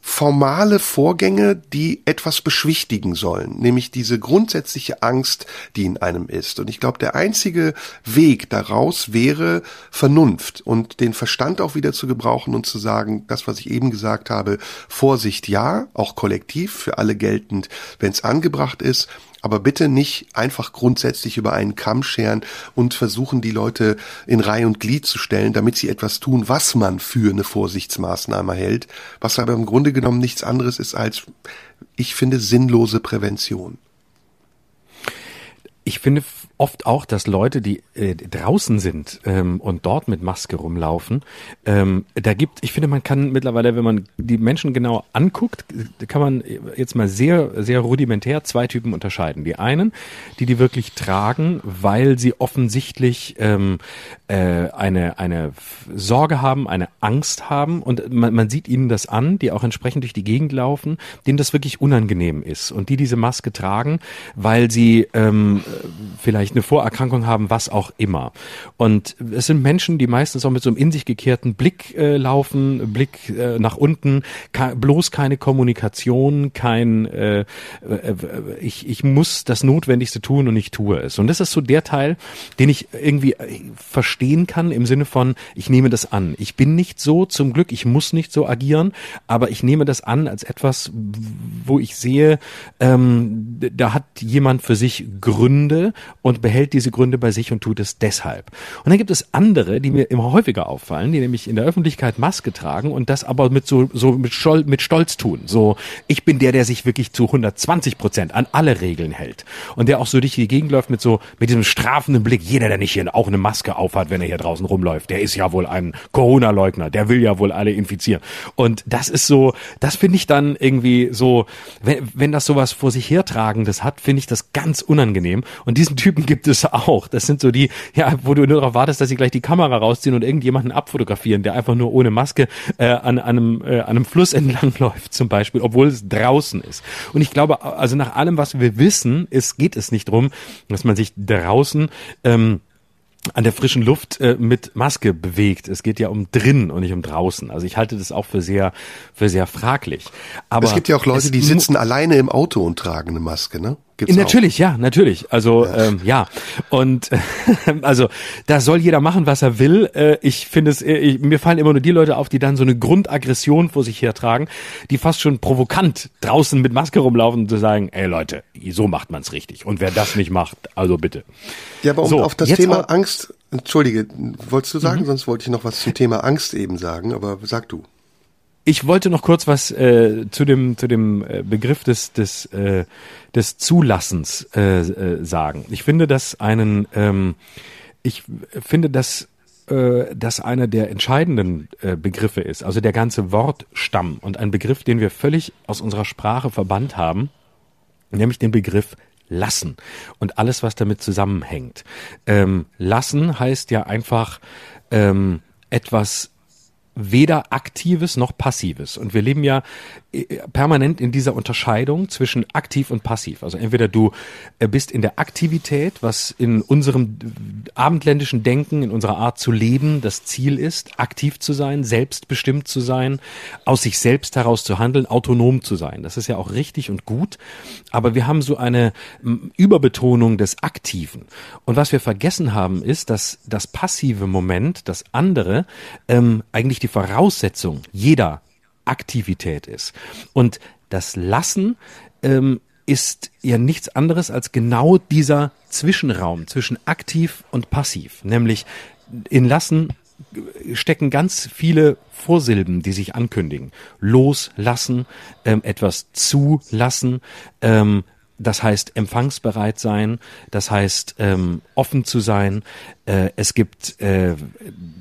formale Vorgänge, die etwas beschwichtigen sollen, nämlich diese grundsätzliche Angst, die in einem ist. Und ich glaube, der einzige Weg daraus wäre Vernunft und den Verstand auch wieder zu gebrauchen und zu sagen, das, was ich eben gesagt habe, Vorsicht ja, auch kollektiv, für alle geltend, wenn es angebracht ist, aber bitte nicht einfach grundsätzlich über einen Kamm scheren und versuchen, die Leute in Reihe und Glied zu stellen, damit sie etwas tun, was man für eine Vorsichtsmaßnahme hält, was aber im Grunde genommen nichts anderes ist als, ich finde, sinnlose Prävention. Ich finde oft auch, dass Leute, die äh, draußen sind ähm, und dort mit Maske rumlaufen, ähm, da gibt, ich finde, man kann mittlerweile, wenn man die Menschen genau anguckt, kann man jetzt mal sehr, sehr rudimentär zwei Typen unterscheiden. Die einen, die die wirklich tragen, weil sie offensichtlich ähm, äh, eine, eine Sorge haben, eine Angst haben und man, man sieht ihnen das an, die auch entsprechend durch die Gegend laufen, denen das wirklich unangenehm ist und die diese Maske tragen, weil sie ähm, vielleicht vielleicht eine Vorerkrankung haben, was auch immer. Und es sind Menschen, die meistens auch mit so einem in sich gekehrten Blick äh, laufen, Blick äh, nach unten, bloß keine Kommunikation, kein äh, äh, ich, ich muss das Notwendigste tun und ich tue es. Und das ist so der Teil, den ich irgendwie äh, verstehen kann im Sinne von, ich nehme das an. Ich bin nicht so, zum Glück, ich muss nicht so agieren, aber ich nehme das an als etwas, wo ich sehe, ähm, da hat jemand für sich Gründe und und behält diese Gründe bei sich und tut es deshalb. Und dann gibt es andere, die mir immer häufiger auffallen, die nämlich in der Öffentlichkeit Maske tragen und das aber mit so, so mit, Stolz, mit Stolz tun. So, ich bin der, der sich wirklich zu 120 Prozent an alle Regeln hält und der auch so durch die Gegend läuft mit so, mit diesem strafenden Blick. Jeder, der nicht hier auch eine Maske aufhat, wenn er hier draußen rumläuft, der ist ja wohl ein Corona-Leugner, der will ja wohl alle infizieren. Und das ist so, das finde ich dann irgendwie so, wenn, wenn das sowas vor sich hertragendes hat, finde ich das ganz unangenehm. Und diesen Typen gibt es auch. Das sind so die, ja, wo du nur darauf wartest, dass sie gleich die Kamera rausziehen und irgendjemanden abfotografieren, der einfach nur ohne Maske äh, an, an, einem, äh, an einem Fluss entlang läuft zum Beispiel, obwohl es draußen ist. Und ich glaube, also nach allem, was wir wissen, ist, geht es nicht drum, dass man sich draußen ähm, an der frischen Luft äh, mit Maske bewegt. Es geht ja um drin und nicht um draußen. Also ich halte das auch für sehr, für sehr fraglich. Aber es gibt ja auch Leute, die sitzen alleine im Auto und tragen eine Maske, ne? Gibt's natürlich, auch. ja, natürlich. Also ja, ähm, ja. und also da soll jeder machen, was er will. Äh, ich finde es, äh, ich, mir fallen immer nur die Leute auf, die dann so eine Grundaggression vor sich hertragen, die fast schon provokant draußen mit Maske rumlaufen und zu sagen, ey Leute, so macht man's richtig. Und wer das nicht macht, also bitte. Ja, aber um so, auf das Thema Angst, entschuldige, wolltest du sagen, mhm. sonst wollte ich noch was zum Thema Angst eben sagen, aber sag du. Ich wollte noch kurz was äh, zu dem zu dem äh, Begriff des des äh, des Zulassens äh, äh, sagen. Ich finde, dass einen ähm, ich finde, dass äh, das einer der entscheidenden äh, Begriffe ist, also der ganze Wortstamm und ein Begriff, den wir völlig aus unserer Sprache verbannt haben, nämlich den Begriff lassen und alles, was damit zusammenhängt. Ähm, lassen heißt ja einfach ähm, etwas weder aktives noch passives. Und wir leben ja äh, permanent in dieser Unterscheidung zwischen aktiv und passiv. Also entweder du äh, bist in der Aktivität, was in unserem abendländischen Denken, in unserer Art zu leben, das Ziel ist, aktiv zu sein, selbstbestimmt zu sein, aus sich selbst heraus zu handeln, autonom zu sein. Das ist ja auch richtig und gut. Aber wir haben so eine Überbetonung des Aktiven. Und was wir vergessen haben, ist, dass das passive Moment, das andere, ähm, eigentlich die Voraussetzung jeder Aktivität ist. Und das Lassen ähm, ist ja nichts anderes als genau dieser Zwischenraum zwischen aktiv und passiv. Nämlich in Lassen stecken ganz viele Vorsilben, die sich ankündigen. Loslassen, ähm, etwas zulassen, ähm, das heißt empfangsbereit sein, das heißt ähm, offen zu sein. Äh, es gibt äh,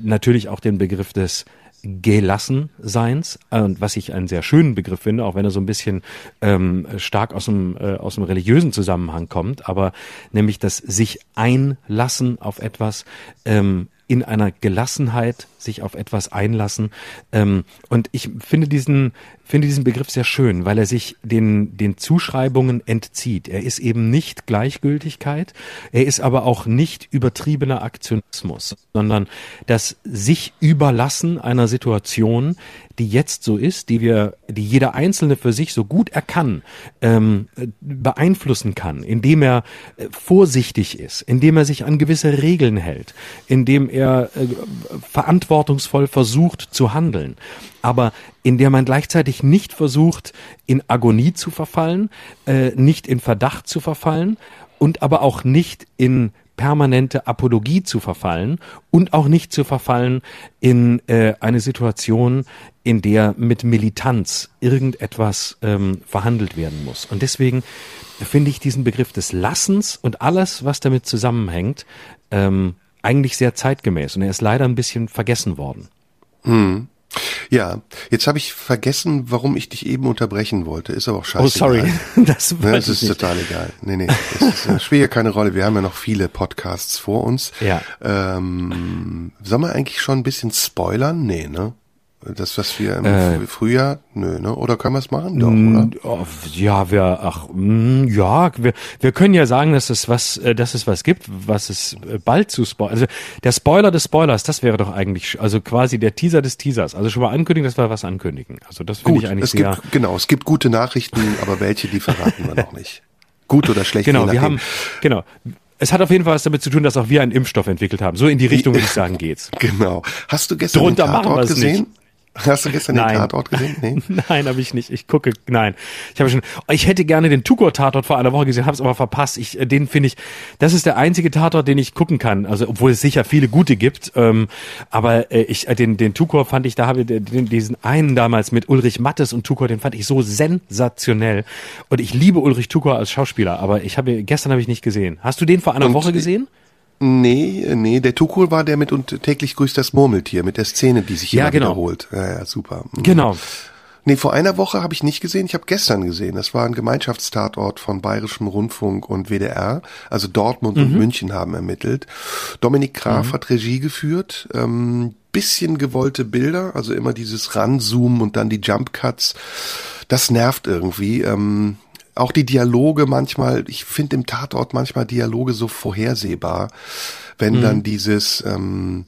natürlich auch den Begriff des Gelassenseins, und was ich einen sehr schönen Begriff finde, auch wenn er so ein bisschen ähm, stark aus dem, äh, aus dem religiösen Zusammenhang kommt, aber nämlich das sich einlassen auf etwas, ähm, in einer Gelassenheit sich auf etwas einlassen. Ähm, und ich finde diesen, finde diesen Begriff sehr schön, weil er sich den, den Zuschreibungen entzieht. Er ist eben nicht Gleichgültigkeit, er ist aber auch nicht übertriebener Aktionismus, sondern das sich überlassen einer Situation, die jetzt so ist, die wir, die jeder Einzelne für sich so gut er kann, ähm, beeinflussen kann, indem er äh, vorsichtig ist, indem er sich an gewisse Regeln hält, indem er äh, verantwortungsvoll versucht zu handeln, aber in der man gleichzeitig nicht versucht, in Agonie zu verfallen, äh, nicht in Verdacht zu verfallen und aber auch nicht in permanente Apologie zu verfallen und auch nicht zu verfallen in äh, eine Situation, in der mit Militanz irgendetwas ähm, verhandelt werden muss. Und deswegen finde ich diesen Begriff des Lassens und alles, was damit zusammenhängt, ähm, eigentlich sehr zeitgemäß. Und er ist leider ein bisschen vergessen worden. Hm. Ja, jetzt habe ich vergessen, warum ich dich eben unterbrechen wollte. Ist aber auch scheiße. Oh, sorry. Das, ne, das ist nicht. total egal. Nee, nee, das, das spielt ja keine Rolle. Wir haben ja noch viele Podcasts vor uns. Ja. Ähm, soll man eigentlich schon ein bisschen spoilern? Nee, ne? Das, was wir im äh, Frühjahr, nö, ne? Oder können wir es machen? Doch, oder? Oh, ja, wir, ach, mh, ja, wir, wir können ja sagen, dass es was, äh, dass es was gibt, was es äh, bald zu spoilern. Also der Spoiler des Spoilers, das wäre doch eigentlich, also quasi der Teaser des Teasers. Also schon mal ankündigen, dass wir was ankündigen. Also das finde ich eigentlich es sehr. Gibt, genau, es gibt gute Nachrichten, aber welche, die verraten wir noch nicht. Gut oder schlecht? Genau, wir haben, genau. Es hat auf jeden Fall was damit zu tun, dass auch wir einen Impfstoff entwickelt haben. So in die Richtung würde ich sagen geht's. Genau. Hast du gestern Drunter den Tatort gesehen? Nicht. Hast du gestern nein. den Tatort gesehen? Nee? nein, habe ich nicht. Ich gucke, nein. Ich habe schon, ich hätte gerne den Tukor-Tatort vor einer Woche gesehen, habe es aber verpasst. Ich, äh, den finde ich, das ist der einzige Tatort, den ich gucken kann. Also, obwohl es sicher viele gute gibt. Ähm, aber äh, ich, äh, den, den Tukor fand ich, da habe ich den, diesen einen damals mit Ulrich Mattes und Tukor, den fand ich so sensationell. Und ich liebe Ulrich Tukor als Schauspieler, aber ich habe, gestern habe ich nicht gesehen. Hast du den vor einer und Woche gesehen? Nee, nee, der Tukul war der mit und täglich grüßt das Murmeltier, mit der Szene, die sich ja, genau. wiederholt. Ja, ja, super. Mhm. Genau. Nee, vor einer Woche habe ich nicht gesehen, ich habe gestern gesehen. Das war ein Gemeinschaftstatort von Bayerischem Rundfunk und WDR. Also Dortmund mhm. und München haben ermittelt. Dominik Graf mhm. hat Regie geführt. Ähm, bisschen gewollte Bilder, also immer dieses Ranzoomen und dann die Jump Cuts. Das nervt irgendwie. Ähm, auch die Dialoge manchmal, ich finde im Tatort manchmal Dialoge so vorhersehbar, wenn mhm. dann dieses, ähm,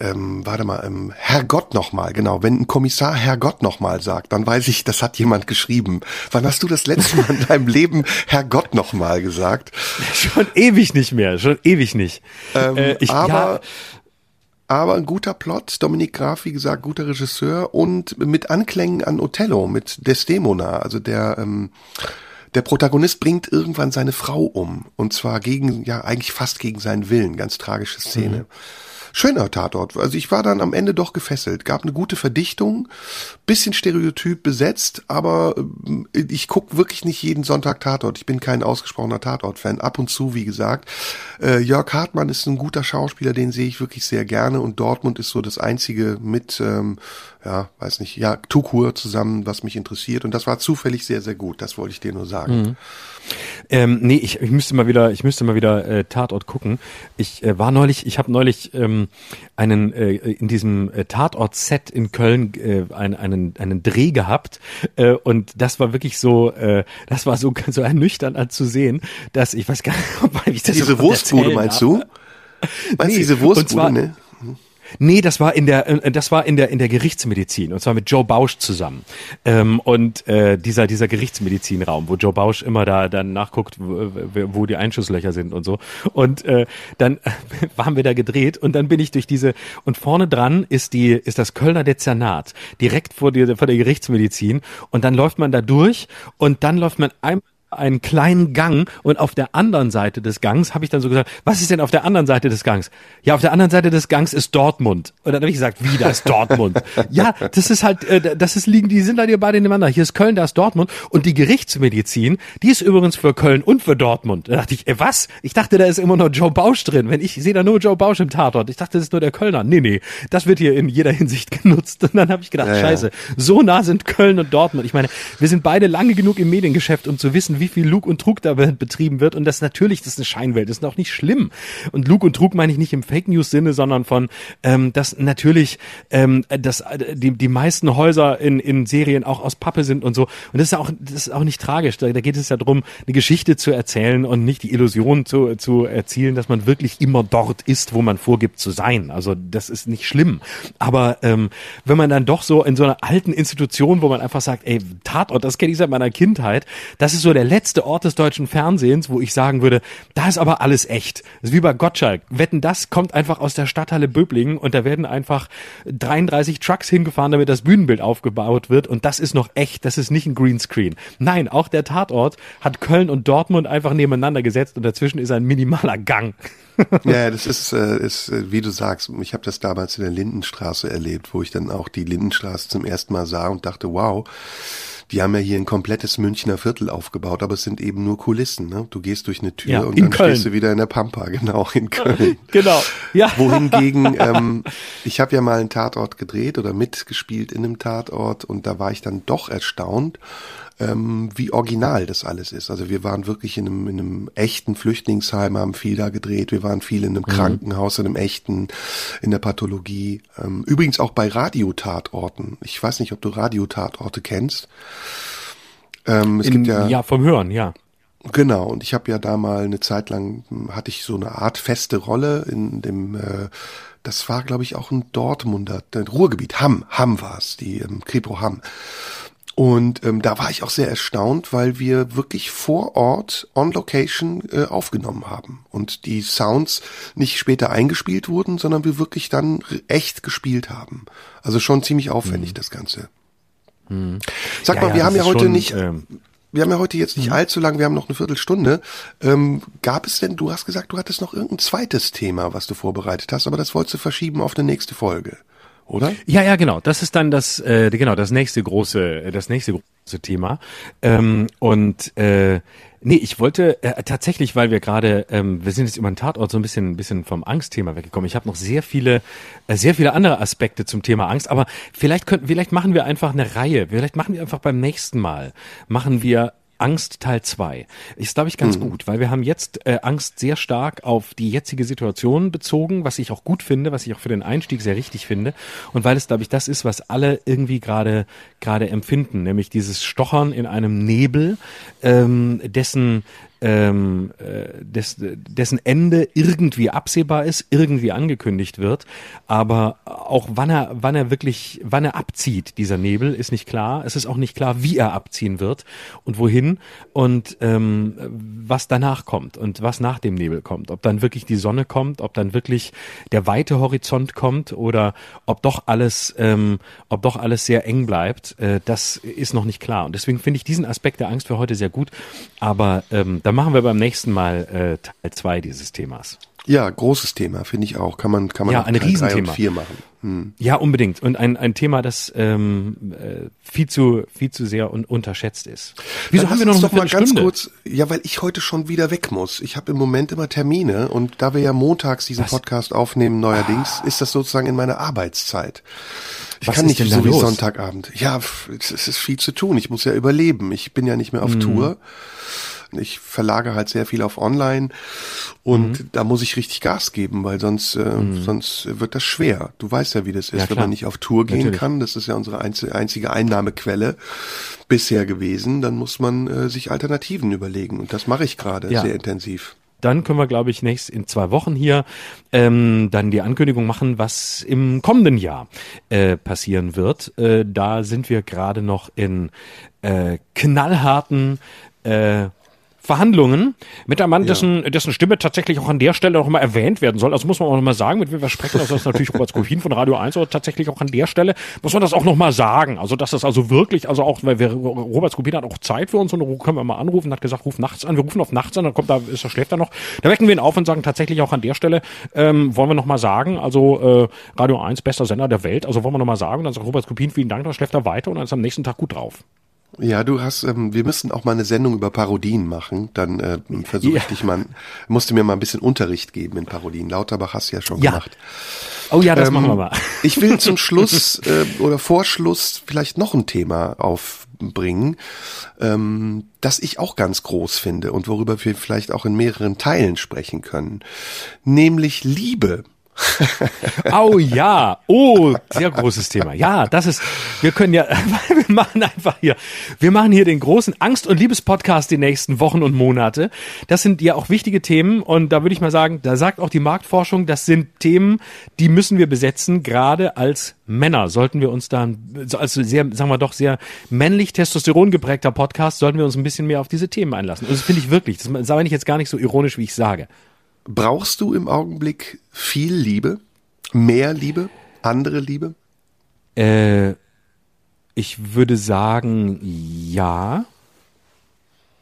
ähm, warte mal, ähm, Herrgott nochmal, genau, wenn ein Kommissar Herrgott nochmal sagt, dann weiß ich, das hat jemand geschrieben. Wann hast du das letzte Mal in deinem Leben Herrgott nochmal gesagt? Schon ewig nicht mehr, schon ewig nicht. Ähm, äh, ich, aber ja, aber ein guter Plot, Dominik Graf, wie gesagt, guter Regisseur und mit Anklängen an Othello, mit Desdemona, also der, ähm, der Protagonist bringt irgendwann seine Frau um und zwar gegen, ja, eigentlich fast gegen seinen Willen, ganz tragische Szene. Mhm schöner Tatort. Also ich war dann am Ende doch gefesselt. Gab eine gute Verdichtung, bisschen stereotyp besetzt, aber äh, ich guck wirklich nicht jeden Sonntag Tatort. Ich bin kein ausgesprochener Tatort-Fan. Ab und zu, wie gesagt. Äh, Jörg Hartmann ist ein guter Schauspieler, den sehe ich wirklich sehr gerne und Dortmund ist so das einzige mit, ähm, ja, weiß nicht, ja, Tukur zusammen, was mich interessiert und das war zufällig sehr, sehr gut. Das wollte ich dir nur sagen. Mhm. Ähm, nee, ich, ich müsste mal wieder, ich müsste mal wieder äh, Tatort gucken. Ich äh, war neulich, ich habe neulich ähm, einen äh, in diesem äh, Tatort-Set in Köln äh, einen, einen einen Dreh gehabt äh, und das war wirklich so, äh, das war so so ernüchternd zu sehen, dass ich weiß gar nicht, ob ich das Diese Wurstbude meinst du? Meinst Nee, du diese Wurstbude, ne? Nee, das war in der, äh, das war in der in der Gerichtsmedizin und zwar mit Joe Bausch zusammen ähm, und äh, dieser dieser Gerichtsmedizinraum, wo Joe Bausch immer da dann nachguckt, wo, die Einschusslöcher sind und so. Und äh, dann waren wir da gedreht und dann bin ich durch diese und vorne dran ist die ist das Kölner Dezernat direkt vor der vor der Gerichtsmedizin und dann läuft man da durch und dann läuft man einmal einen kleinen Gang und auf der anderen Seite des Gangs habe ich dann so gesagt, was ist denn auf der anderen Seite des Gangs? Ja, auf der anderen Seite des Gangs ist Dortmund. Und dann habe ich gesagt, wie, da ist Dortmund? ja, das ist halt, äh, das ist liegen, die sind da hier beide nebeneinander. Hier ist Köln, da ist Dortmund. Und die Gerichtsmedizin, die ist übrigens für Köln und für Dortmund. Da dachte ich, ey, was? Ich dachte, da ist immer nur Joe Bausch drin. Wenn ich, ich sehe da nur Joe Bausch im Tatort. Ich dachte, das ist nur der Kölner. Nee, nee, das wird hier in jeder Hinsicht genutzt. Und dann habe ich gedacht, Ja, ja. scheiße, so nah sind Köln und Dortmund. Ich meine, wir sind beide lange genug im Mediengeschäft, um zu wissen, wie viel Lug und Trug da betrieben wird. Und das natürlich, das ist eine Scheinwelt, das ist auch nicht schlimm. Und Lug und Trug meine ich nicht im Fake News Sinne, sondern von, ähm, dass natürlich, ähm, dass äh, die, die meisten Häuser in, in Serien auch aus Pappe sind und so. Und das ist auch, das ist auch nicht tragisch. Da, da geht es ja darum, eine Geschichte zu erzählen und nicht die Illusion zu, zu erzielen, dass man wirklich immer dort ist, wo man vorgibt zu sein. Also das ist nicht schlimm. Aber ähm, wenn man dann doch so in so einer alten Institution, wo man einfach sagt, ey, Tatort, das kenne ich seit meiner Kindheit, das ist so der letzte Ort des deutschen Fernsehens, wo ich sagen würde, da ist aber alles echt. Das ist wie bei Gottschalk. Wetten, das kommt einfach aus der Stadthalle Böblingen und da werden einfach 33 Trucks hingefahren, damit das Bühnenbild aufgebaut wird und das ist noch echt, das ist nicht ein Greenscreen. Nein, auch der Tatort hat Köln und Dortmund einfach nebeneinander gesetzt und dazwischen ist ein minimaler Gang. Ja, das ist, äh, ist äh, wie du sagst, ich habe das damals in der Lindenstraße erlebt, wo ich dann auch die Lindenstraße zum ersten Mal sah und dachte, wow, die haben ja hier ein komplettes Münchner Viertel aufgebaut, aber es sind eben nur Kulissen. Ne? Du gehst durch eine Tür Ja, und dann Köln. stehst du wieder in der Pampa, genau, in Köln. Genau. Ja. Wohingegen, ähm, ich habe ja mal einen Tatort gedreht oder mitgespielt in einem Tatort und da war ich dann doch erstaunt, ähm, wie original das alles ist. Also wir waren wirklich in einem, in einem echten Flüchtlingsheim, haben viel da gedreht. Wir waren viel in einem Krankenhaus, in einem echten, in der Pathologie. Ähm, übrigens auch bei Radiotatorten. Ich weiß nicht, ob du Radiotatorte kennst. Ähm, es In, gibt ja, ja, vom Hören, ja. Genau, und ich habe ja da mal eine Zeit lang, hm, hatte ich so eine Art feste Rolle in dem, äh, das war glaube ich auch ein Dortmunder, ein Ruhrgebiet, Hamm, Hamm war's, die ähm, Kripo Hamm. Und ähm, da war ich auch sehr erstaunt, weil wir wirklich vor Ort on Location äh, aufgenommen haben und die Sounds nicht später eingespielt wurden, sondern wir wirklich dann echt gespielt haben. Also schon ziemlich aufwendig das Ganze. Sag Ja, mal, ja, wir das haben ja heute schon, nicht, ähm, wir haben ja heute jetzt nicht Mhm. allzu lang, wir haben noch eine Viertelstunde. Ähm, gab es denn, du hast gesagt, du hattest noch irgendein zweites Thema, was du vorbereitet hast, aber das wolltest du verschieben auf eine nächste Folge, oder? Ja, ja, genau. Das ist dann das, äh, genau, das nächste große, äh, das nächste große Thema. Ähm, und äh, nee, ich wollte äh, tatsächlich, weil wir gerade, ähm, wir sind jetzt über den Tatort so ein bisschen, ein bisschen vom Angstthema weggekommen. Ich habe noch sehr viele, äh, sehr viele andere Aspekte zum Thema Angst, aber vielleicht könnten, vielleicht machen wir einfach eine Reihe. Vielleicht machen wir einfach beim nächsten Mal machen wir Angst Teil 2. Ist, glaube ich, ganz gut, weil wir haben jetzt äh, Angst sehr stark auf die jetzige Situation bezogen, was ich auch gut finde, was ich auch für den Einstieg sehr richtig finde und weil es, glaube ich, das ist, was alle irgendwie gerade gerade empfinden, nämlich dieses Stochern in einem Nebel, ähm, dessen ähm, äh, des, dessen Ende irgendwie absehbar ist, irgendwie angekündigt wird, aber auch wann er, wann er wirklich, wann er abzieht, dieser Nebel, ist nicht klar. Es ist auch nicht klar, wie er abziehen wird und wohin und ähm, was danach kommt und was nach dem Nebel kommt. Ob dann wirklich die Sonne kommt, ob dann wirklich der weite Horizont kommt oder ob doch alles, ähm, ob doch alles sehr eng bleibt, äh, das ist noch nicht klar. Und deswegen finde ich diesen Aspekt der Angst für heute sehr gut. Aber ähm, da machen wir beim nächsten Mal äh, Teil zwei dieses Themas. Ja, großes Thema, finde ich auch. Kann man, kann man Ja, ein Teil drei Riesenthema. und vier machen. Hm. Ja, unbedingt. Und ein, ein Thema, das ähm, äh, viel zu viel zu sehr un unterschätzt ist. Wieso Dann haben wir noch doch mal ganz kurz, ja, weil ich heute schon wieder weg muss. Ich habe im Moment immer Termine und da wir ja montags diesen Was? Podcast aufnehmen neuerdings, ist das sozusagen in meiner Arbeitszeit. Ich Was kann ist nicht denn so wie los? Sonntagabend. Ja, es ist viel zu tun. Ich muss ja überleben. Ich bin ja nicht mehr auf Mhm. Tour. Ich verlage halt sehr viel auf online und mhm. da muss ich richtig Gas geben, weil sonst, äh, mhm. sonst wird das schwer. Du weißt ja, wie das ist, ja, wenn man nicht auf Tour gehen Natürlich. kann. Das ist ja unsere einzige Einnahmequelle bisher gewesen. Dann muss man äh, sich Alternativen überlegen und das mache ich gerade ja. sehr intensiv. Dann können wir, glaube ich, nächst in zwei Wochen hier ähm, dann die Ankündigung machen, was im kommenden Jahr äh, passieren wird. Äh, da sind wir gerade noch in äh, knallharten äh, Verhandlungen mit einem Mann, dessen, ja. dessen Stimme tatsächlich auch an der Stelle noch mal erwähnt werden soll. Also muss man auch noch mal sagen, mit wem wir sprechen. Also das ist natürlich Robert Skopin von Radio 1, aber tatsächlich auch an der Stelle muss man das auch noch mal sagen. Also dass das also wirklich, also auch, weil wir, Robert Skopin hat auch Zeit für uns und können wir mal anrufen, hat gesagt, ruf nachts an. Wir rufen auf nachts an, dann kommt da, ist er schläft er noch. Da wecken wir ihn auf und sagen tatsächlich auch an der Stelle, ähm, wollen wir noch mal sagen, also äh, Radio 1, bester Sender der Welt, also wollen wir noch mal sagen. Dann sagt Robert Skopin, vielen Dank, dann schläft er weiter und dann ist am nächsten Tag gut drauf. Ja, du hast, ähm, wir müssen auch mal eine Sendung über Parodien machen. Dann äh, versuche ich ja. dich mal, musst du mir mal ein bisschen Unterricht geben in Parodien. Lauterbach hast du ja schon ja. gemacht. Oh ja, das ähm, machen wir mal. Ich will zum Schluss äh, oder vor Schluss vielleicht noch ein Thema aufbringen, ähm, das ich auch ganz groß finde und worüber wir vielleicht auch in mehreren Teilen sprechen können, nämlich Liebe. oh ja, oh, sehr großes Thema. Ja, das ist, wir können ja, wir machen einfach hier, wir machen hier den großen Angst- und Liebespodcast die nächsten Wochen und Monate. Das sind ja auch wichtige Themen und da würde ich mal sagen, da sagt auch die Marktforschung, das sind Themen, die müssen wir besetzen, gerade als Männer sollten wir uns dann, also sehr, sagen wir doch, sehr männlich Testosteron geprägter Podcast, sollten wir uns ein bisschen mehr auf diese Themen einlassen. Und das finde ich wirklich, das sage ich jetzt gar nicht so ironisch, wie ich sage. Brauchst du im Augenblick viel Liebe? Mehr Liebe? Andere Liebe? Äh, ich würde sagen, ja.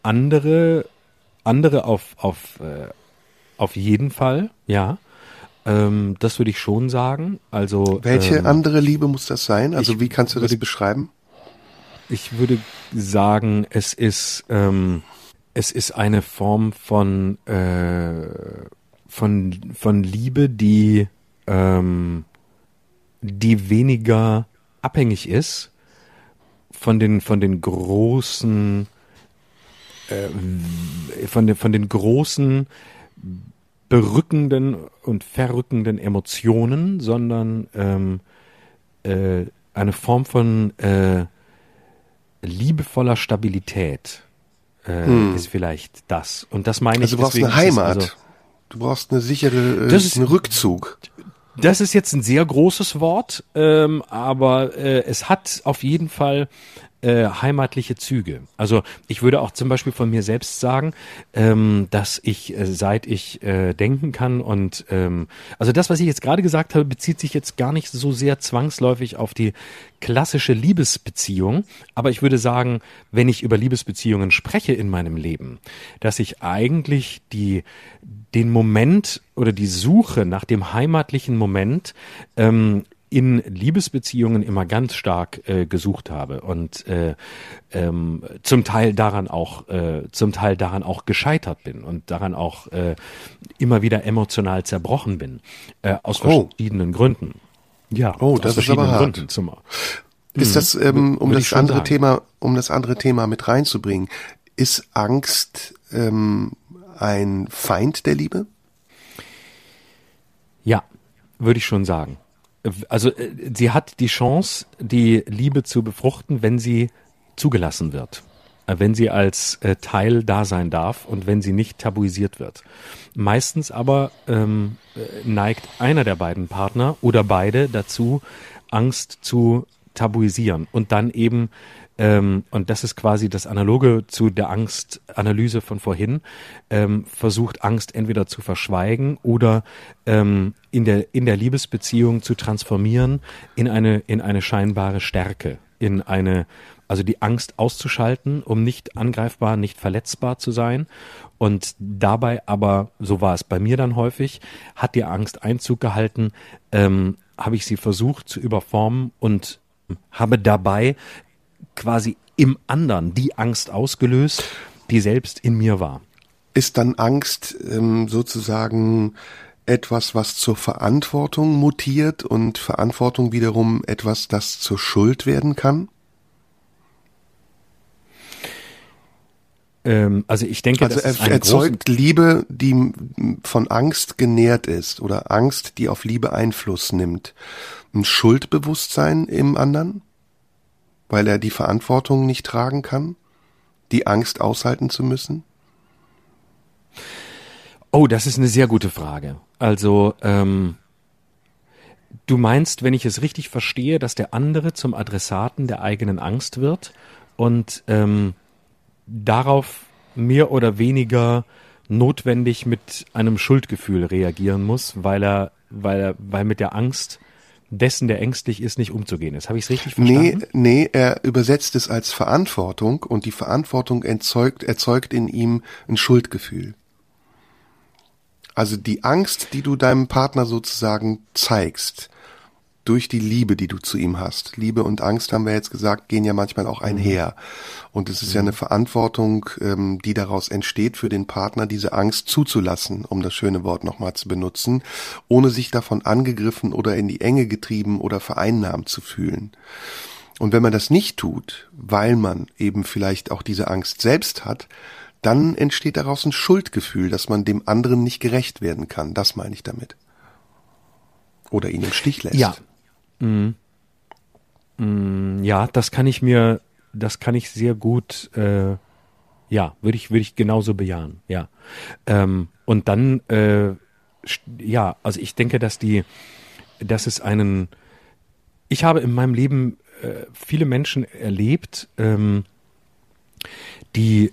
Andere, andere auf, auf, äh, auf jeden Fall, ja. Ähm, das würde ich schon sagen. Also welche ähm, andere Liebe muss das sein? Also wie kannst du das beschreiben? Ich würde sagen, es ist ähm, es ist eine Form von äh, von, von Liebe, die, ähm, die weniger abhängig ist von den, von den großen, äh, von, den, von den großen, berückenden und verrückenden Emotionen, sondern ähm, äh, eine Form von äh, liebevoller Stabilität äh, hm. ist vielleicht das. Und das meine also ich. Also du brauchst eine Heimat. Also, Du brauchst eine sichere, äh, das ist, einen Rückzug. Das ist jetzt ein sehr großes Wort, ähm, aber äh, es hat auf jeden Fall äh, heimatliche Züge. Also ich würde auch zum Beispiel von mir selbst sagen, ähm, dass ich, äh, seit ich äh, denken kann und ähm, also das, was ich jetzt gerade gesagt habe, bezieht sich jetzt gar nicht so sehr zwangsläufig auf die klassische Liebesbeziehung, aber ich würde sagen, wenn ich über Liebesbeziehungen spreche in meinem Leben, dass ich eigentlich die den Moment oder die Suche nach dem heimatlichen Moment ähm, in Liebesbeziehungen immer ganz stark äh, gesucht habe und äh, ähm, zum Teil daran auch äh, zum Teil daran auch gescheitert bin und daran auch äh, immer wieder emotional zerbrochen bin äh, aus oh. verschiedenen Gründen. Ja, oh, das ist aber hart. Gründen zum, ist das ähm, um das andere sagen. Thema um das andere Thema mit reinzubringen? Ist Angst ähm, ein Feind der Liebe? Ja, würde ich schon sagen also äh, sie hat die Chance, die Liebe zu befruchten, wenn sie zugelassen wird, äh, wenn sie als äh, Teil da sein darf und wenn sie nicht tabuisiert wird. Meistens aber ähm, neigt einer der beiden Partner oder beide dazu, Angst zu tabuisieren und dann eben ähm, und das ist quasi das Analoge zu der Angstanalyse von vorhin, ähm, versucht Angst entweder zu verschweigen oder ähm, in der, in der Liebesbeziehung zu transformieren in eine, in eine scheinbare Stärke, in eine, also die Angst auszuschalten, um nicht angreifbar, nicht verletzbar zu sein. Und dabei aber, so war es bei mir dann häufig, hat die Angst Einzug gehalten, ähm, habe ich sie versucht zu überformen und habe dabei quasi im anderen die Angst ausgelöst, die selbst in mir war. Ist dann Angst ähm, sozusagen etwas, was zur Verantwortung mutiert und Verantwortung wiederum etwas, das zur Schuld werden kann? ähm, also ich denke, also er erzeugt Liebe, die von Angst genährt ist oder Angst, die auf Liebe Einfluss nimmt. Ein Schuldbewusstsein im anderen, weil er die Verantwortung nicht tragen kann, die Angst aushalten zu müssen. Oh, das ist eine sehr gute Frage. Also ähm, du meinst, wenn ich es richtig verstehe, dass der andere zum Adressaten der eigenen Angst wird und ähm, darauf mehr oder weniger notwendig mit einem Schuldgefühl reagieren muss, weil er, weil er, weil mit der Angst dessen, der ängstlich ist, nicht umzugehen ist. Habe ich es richtig verstanden? Nee, nee, er übersetzt es als Verantwortung und die Verantwortung erzeugt, erzeugt in ihm ein Schuldgefühl. Also die Angst, die du deinem Partner sozusagen zeigst, durch die Liebe, die du zu ihm hast. Liebe und Angst, haben wir jetzt gesagt, gehen ja manchmal auch einher. Und es ist ja eine Verantwortung, ähm, die daraus entsteht, für den Partner diese Angst zuzulassen, um das schöne Wort nochmal zu benutzen, ohne sich davon angegriffen oder in die Enge getrieben oder vereinnahmt zu fühlen. Und wenn man das nicht tut, weil man eben vielleicht auch diese Angst selbst hat, dann entsteht daraus ein Schuldgefühl, dass man dem anderen nicht gerecht werden kann. Das meine ich damit. Oder ihn im Stich lässt. Ja, Mm. Mm, ja, das kann ich mir, das kann ich sehr gut, äh, ja, würde ich, würde ich genauso bejahen, ja. Ähm, und dann, äh, ja, also ich denke, dass die, dass es einen, ich habe in meinem Leben äh, viele Menschen erlebt, ähm, die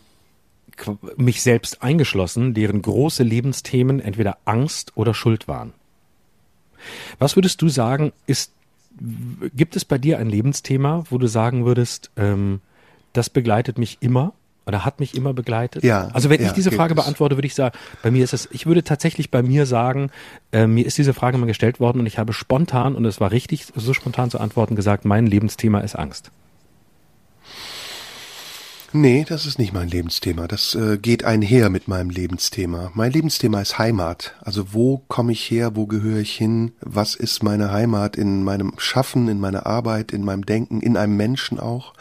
mich selbst eingeschlossen, deren große Lebensthemen entweder Angst oder Schuld waren. Was würdest du sagen, ist Gibt es bei dir ein Lebensthema, wo du sagen würdest, ähm, das begleitet mich immer oder hat mich immer begleitet? Ja. Also wenn ja, ich diese Frage beantworte, würde ich sagen, bei mir ist es, ich würde tatsächlich bei mir sagen, äh, mir ist diese Frage mal gestellt worden und ich habe spontan, und es war richtig, so spontan zu antworten, gesagt, mein Lebensthema ist Angst. Nee, das ist nicht mein Lebensthema. Das äh, geht einher mit meinem Lebensthema. Mein Lebensthema ist Heimat. Also wo komme ich her, wo gehöre ich hin, was ist meine Heimat in meinem Schaffen, in meiner Arbeit, in meinem Denken, in einem Menschen auch?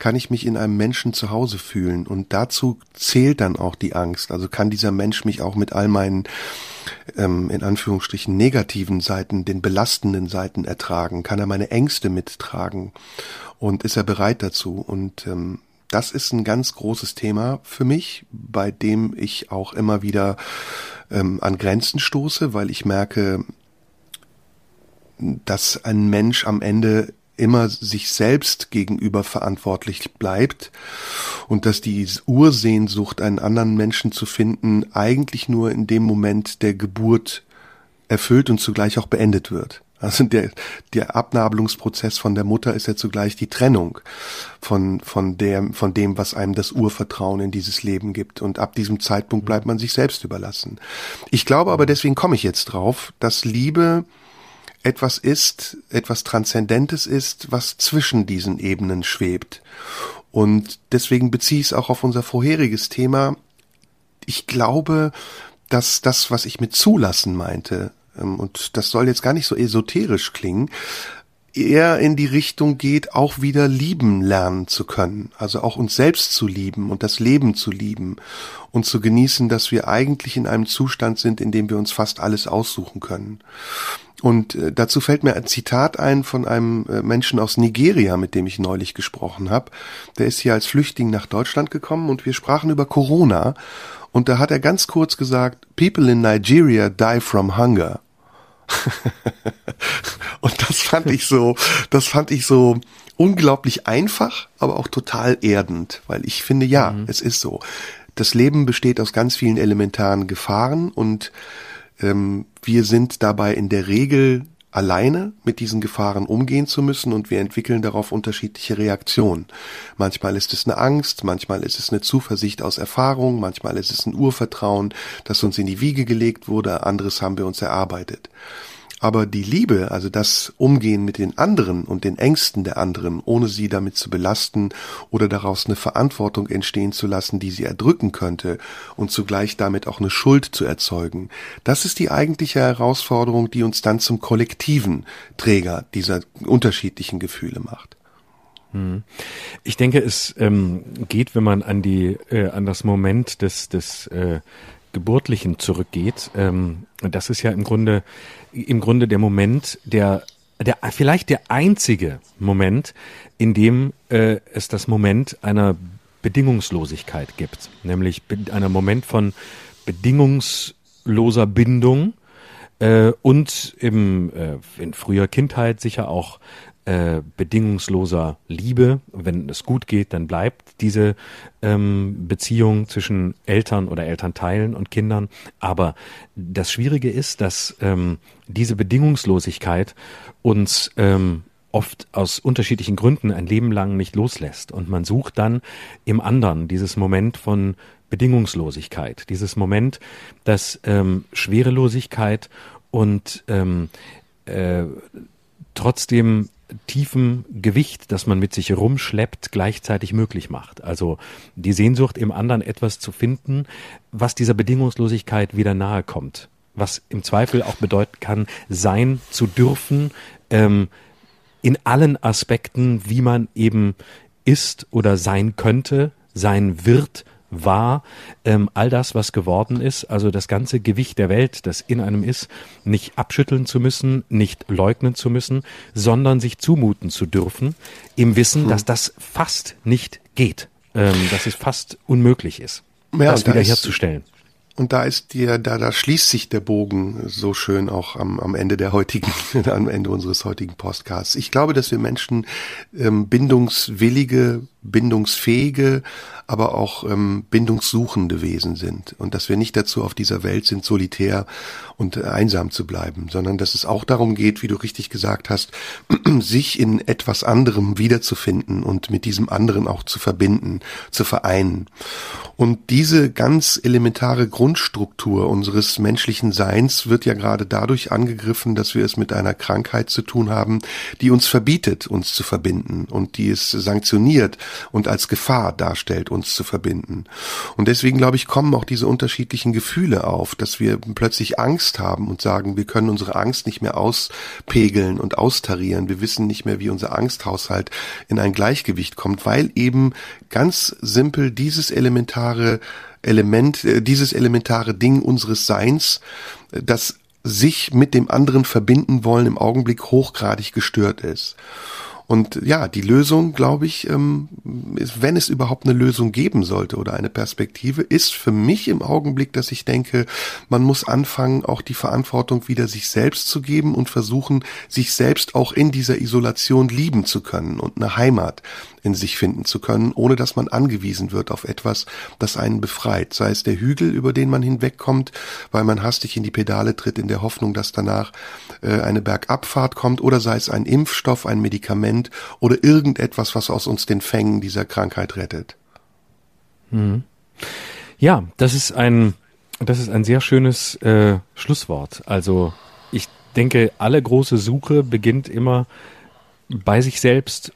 Kann ich mich in einem Menschen zu Hause fühlen? Und dazu zählt dann auch die Angst. Also kann dieser Mensch mich auch mit all meinen ähm, in Anführungsstrichen negativen Seiten, den belastenden Seiten ertragen? Kann er meine Ängste mittragen? Und ist er bereit dazu? Und ähm, das ist ein ganz großes Thema für mich, bei dem ich auch immer wieder ähm, an Grenzen stoße, weil ich merke, dass ein Mensch am Ende immer sich selbst gegenüber verantwortlich bleibt und dass die Ursehnsucht, einen anderen Menschen zu finden, eigentlich nur in dem Moment der Geburt erfüllt und zugleich auch beendet wird. Also der, der Abnabelungsprozess von der Mutter ist ja zugleich die Trennung von, von, der, von dem, was einem das Urvertrauen in dieses Leben gibt. Und ab diesem Zeitpunkt bleibt man sich selbst überlassen. Ich glaube aber, deswegen komme ich jetzt drauf, dass Liebe etwas ist, etwas Transzendentes ist, was zwischen diesen Ebenen schwebt. Und deswegen beziehe ich es auch auf unser vorheriges Thema. Ich glaube, dass das, was ich mit zulassen meinte, und das soll jetzt gar nicht so esoterisch klingen, eher in die Richtung geht, auch wieder lieben lernen zu können. Also auch uns selbst zu lieben und das Leben zu lieben und zu genießen, dass wir eigentlich in einem Zustand sind, in dem wir uns fast alles aussuchen können. Und äh, dazu fällt mir ein Zitat ein von einem äh, Menschen aus Nigeria, mit dem ich neulich gesprochen habe. Der ist hier als Flüchtling nach Deutschland gekommen und wir sprachen über Corona. Und da hat er ganz kurz gesagt, People in Nigeria die from hunger. und das fand ich so, das fand ich so unglaublich einfach, aber auch total erdend, weil ich finde, ja, mhm. es ist so. Das Leben besteht aus ganz vielen elementaren Gefahren und ähm, wir sind dabei in der Regel alleine mit diesen Gefahren umgehen zu müssen und wir entwickeln darauf unterschiedliche Reaktionen. Manchmal ist es eine Angst, manchmal ist es eine Zuversicht aus Erfahrung, manchmal ist es ein Urvertrauen, das uns in die Wiege gelegt wurde, anderes haben wir uns erarbeitet. Aber die Liebe, also das Umgehen mit den anderen und den Ängsten der anderen, ohne sie damit zu belasten oder daraus eine Verantwortung entstehen zu lassen, die sie erdrücken könnte und zugleich damit auch eine Schuld zu erzeugen, das ist die eigentliche Herausforderung, die uns dann zum kollektiven Träger dieser unterschiedlichen Gefühle macht. Hm. Ich denke, es ähm, geht, wenn man an die äh, an das Moment des des äh, Geburtlichen zurückgeht. Ähm, das ist ja im Grunde im Grunde der Moment, der der vielleicht der einzige Moment, in dem äh, es das Moment einer Bedingungslosigkeit gibt, nämlich einer Moment von bedingungsloser Bindung äh, und im, äh, in früher Kindheit sicher auch äh, bedingungsloser Liebe. Wenn es gut geht, dann bleibt diese ähm, Beziehung zwischen Eltern oder Elternteilen und Kindern. Aber das Schwierige ist, dass ähm, diese Bedingungslosigkeit uns ähm, oft aus unterschiedlichen Gründen ein Leben lang nicht loslässt. Und man sucht dann im anderen dieses Moment von Bedingungslosigkeit, dieses Moment, dass ähm, Schwerelosigkeit und ähm, äh, trotzdem tiefen Gewicht, das man mit sich rumschleppt, gleichzeitig möglich macht. Also die Sehnsucht im anderen etwas zu finden, was dieser Bedingungslosigkeit wieder nahe kommt. Was im Zweifel auch bedeuten kann, sein zu dürfen, ähm, in allen Aspekten, wie man eben ist oder sein könnte, sein wird, war, ähm, all das, was geworden ist, also das ganze Gewicht der Welt, das in einem ist, nicht abschütteln zu müssen, nicht leugnen zu müssen, sondern sich zumuten zu dürfen, im Wissen, hm. dass das fast nicht geht, ähm, dass es fast unmöglich ist, ja, das wiederherzustellen. Und da ist dir, da, da schließt sich der Bogen so schön auch am, am Ende der heutigen, am Ende unseres heutigen Podcasts. Ich glaube, dass wir Menschen ähm, bindungswillige, bindungsfähige, aber auch ähm, bindungssuchende Wesen sind und dass wir nicht dazu auf dieser Welt sind, solitär und äh, einsam zu bleiben, sondern dass es auch darum geht, wie du richtig gesagt hast, sich in etwas anderem wiederzufinden und mit diesem anderen auch zu verbinden, zu vereinen. Und diese ganz elementare Grundstruktur unseres menschlichen Seins wird ja gerade dadurch angegriffen, dass wir es mit einer Krankheit zu tun haben, die uns verbietet, uns zu verbinden und die es sanktioniert und als Gefahr darstellt, uns zu verbinden. Und deswegen, glaube ich, kommen auch diese unterschiedlichen Gefühle auf, dass wir plötzlich Angst haben und sagen, wir können unsere Angst nicht mehr auspegeln und austarieren. Wir wissen nicht mehr, wie unser Angsthaushalt in ein Gleichgewicht kommt, weil eben ganz simpel dieses elementare Element, äh, dieses elementare Ding unseres Seins, äh, das sich mit dem anderen verbinden wollen, im Augenblick hochgradig gestört ist. Und ja, die Lösung, glaube ich, ähm, ist, wenn es überhaupt eine Lösung geben sollte oder eine Perspektive, ist für mich im Augenblick, dass ich denke, man muss anfangen, auch die Verantwortung wieder sich selbst zu geben und versuchen, sich selbst auch in dieser Isolation lieben zu können und eine Heimat in sich finden zu können, ohne dass man angewiesen wird auf etwas, das einen befreit. Sei es der Hügel, über den man hinwegkommt, weil man hastig in die Pedale tritt, in der Hoffnung, dass danach äh, eine Bergabfahrt kommt, oder sei es ein Impfstoff, ein Medikament oder irgendetwas, was aus uns den Fängen dieser Krankheit rettet. Mhm. Ja, das ist ein, das ist ein sehr schönes äh, Schlusswort. Also ich denke, alle große Suche beginnt immer bei sich selbst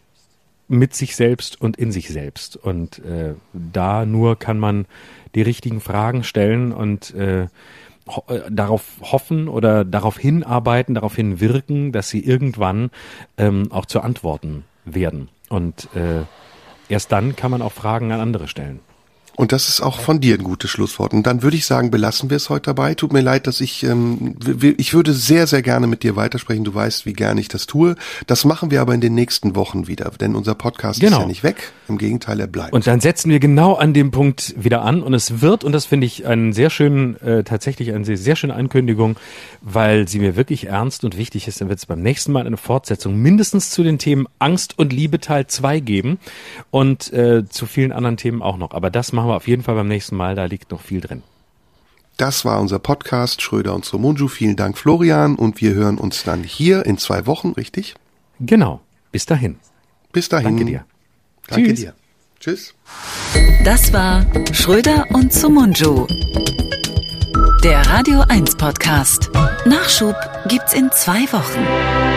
mit sich selbst und in sich selbst. Und äh, da nur kann man die richtigen Fragen stellen und äh, ho äh, darauf hoffen oder darauf hinarbeiten, darauf hinwirken, dass sie irgendwann ähm, auch zu Antworten werden. Und äh, erst dann kann man auch Fragen an andere stellen. Und das ist auch von dir ein gutes Schlusswort. Und dann würde ich sagen, belassen wir es heute dabei. Tut mir leid, dass ich, ähm, ich würde sehr, sehr gerne mit dir weitersprechen. Du weißt, wie gerne ich das tue. Das machen wir aber in den nächsten Wochen wieder, denn unser Podcast genau. ist ja nicht weg. Im Gegenteil, er bleibt. Und dann setzen wir genau an dem Punkt wieder an. Und es wird, und das finde ich einen sehr schönen, äh, tatsächlich eine sehr, sehr schöne Ankündigung, weil sie mir wirklich ernst und wichtig ist, dann wird es beim nächsten Mal eine Fortsetzung mindestens zu den Themen Angst und Liebe Teil 2 geben und äh, zu vielen anderen Themen auch noch. Aber das machen machen wir auf jeden Fall beim nächsten Mal, da liegt noch viel drin. Das war unser Podcast Schröder und Somunju. Vielen Dank, Florian, und wir hören uns dann hier in zwei Wochen, richtig? Genau. Bis dahin. Bis dahin. Danke dir. Danke Tschüss. dir. Tschüss. Das war Schröder und Sumunju. Der Radio 1 Podcast. Nachschub gibt's in zwei Wochen.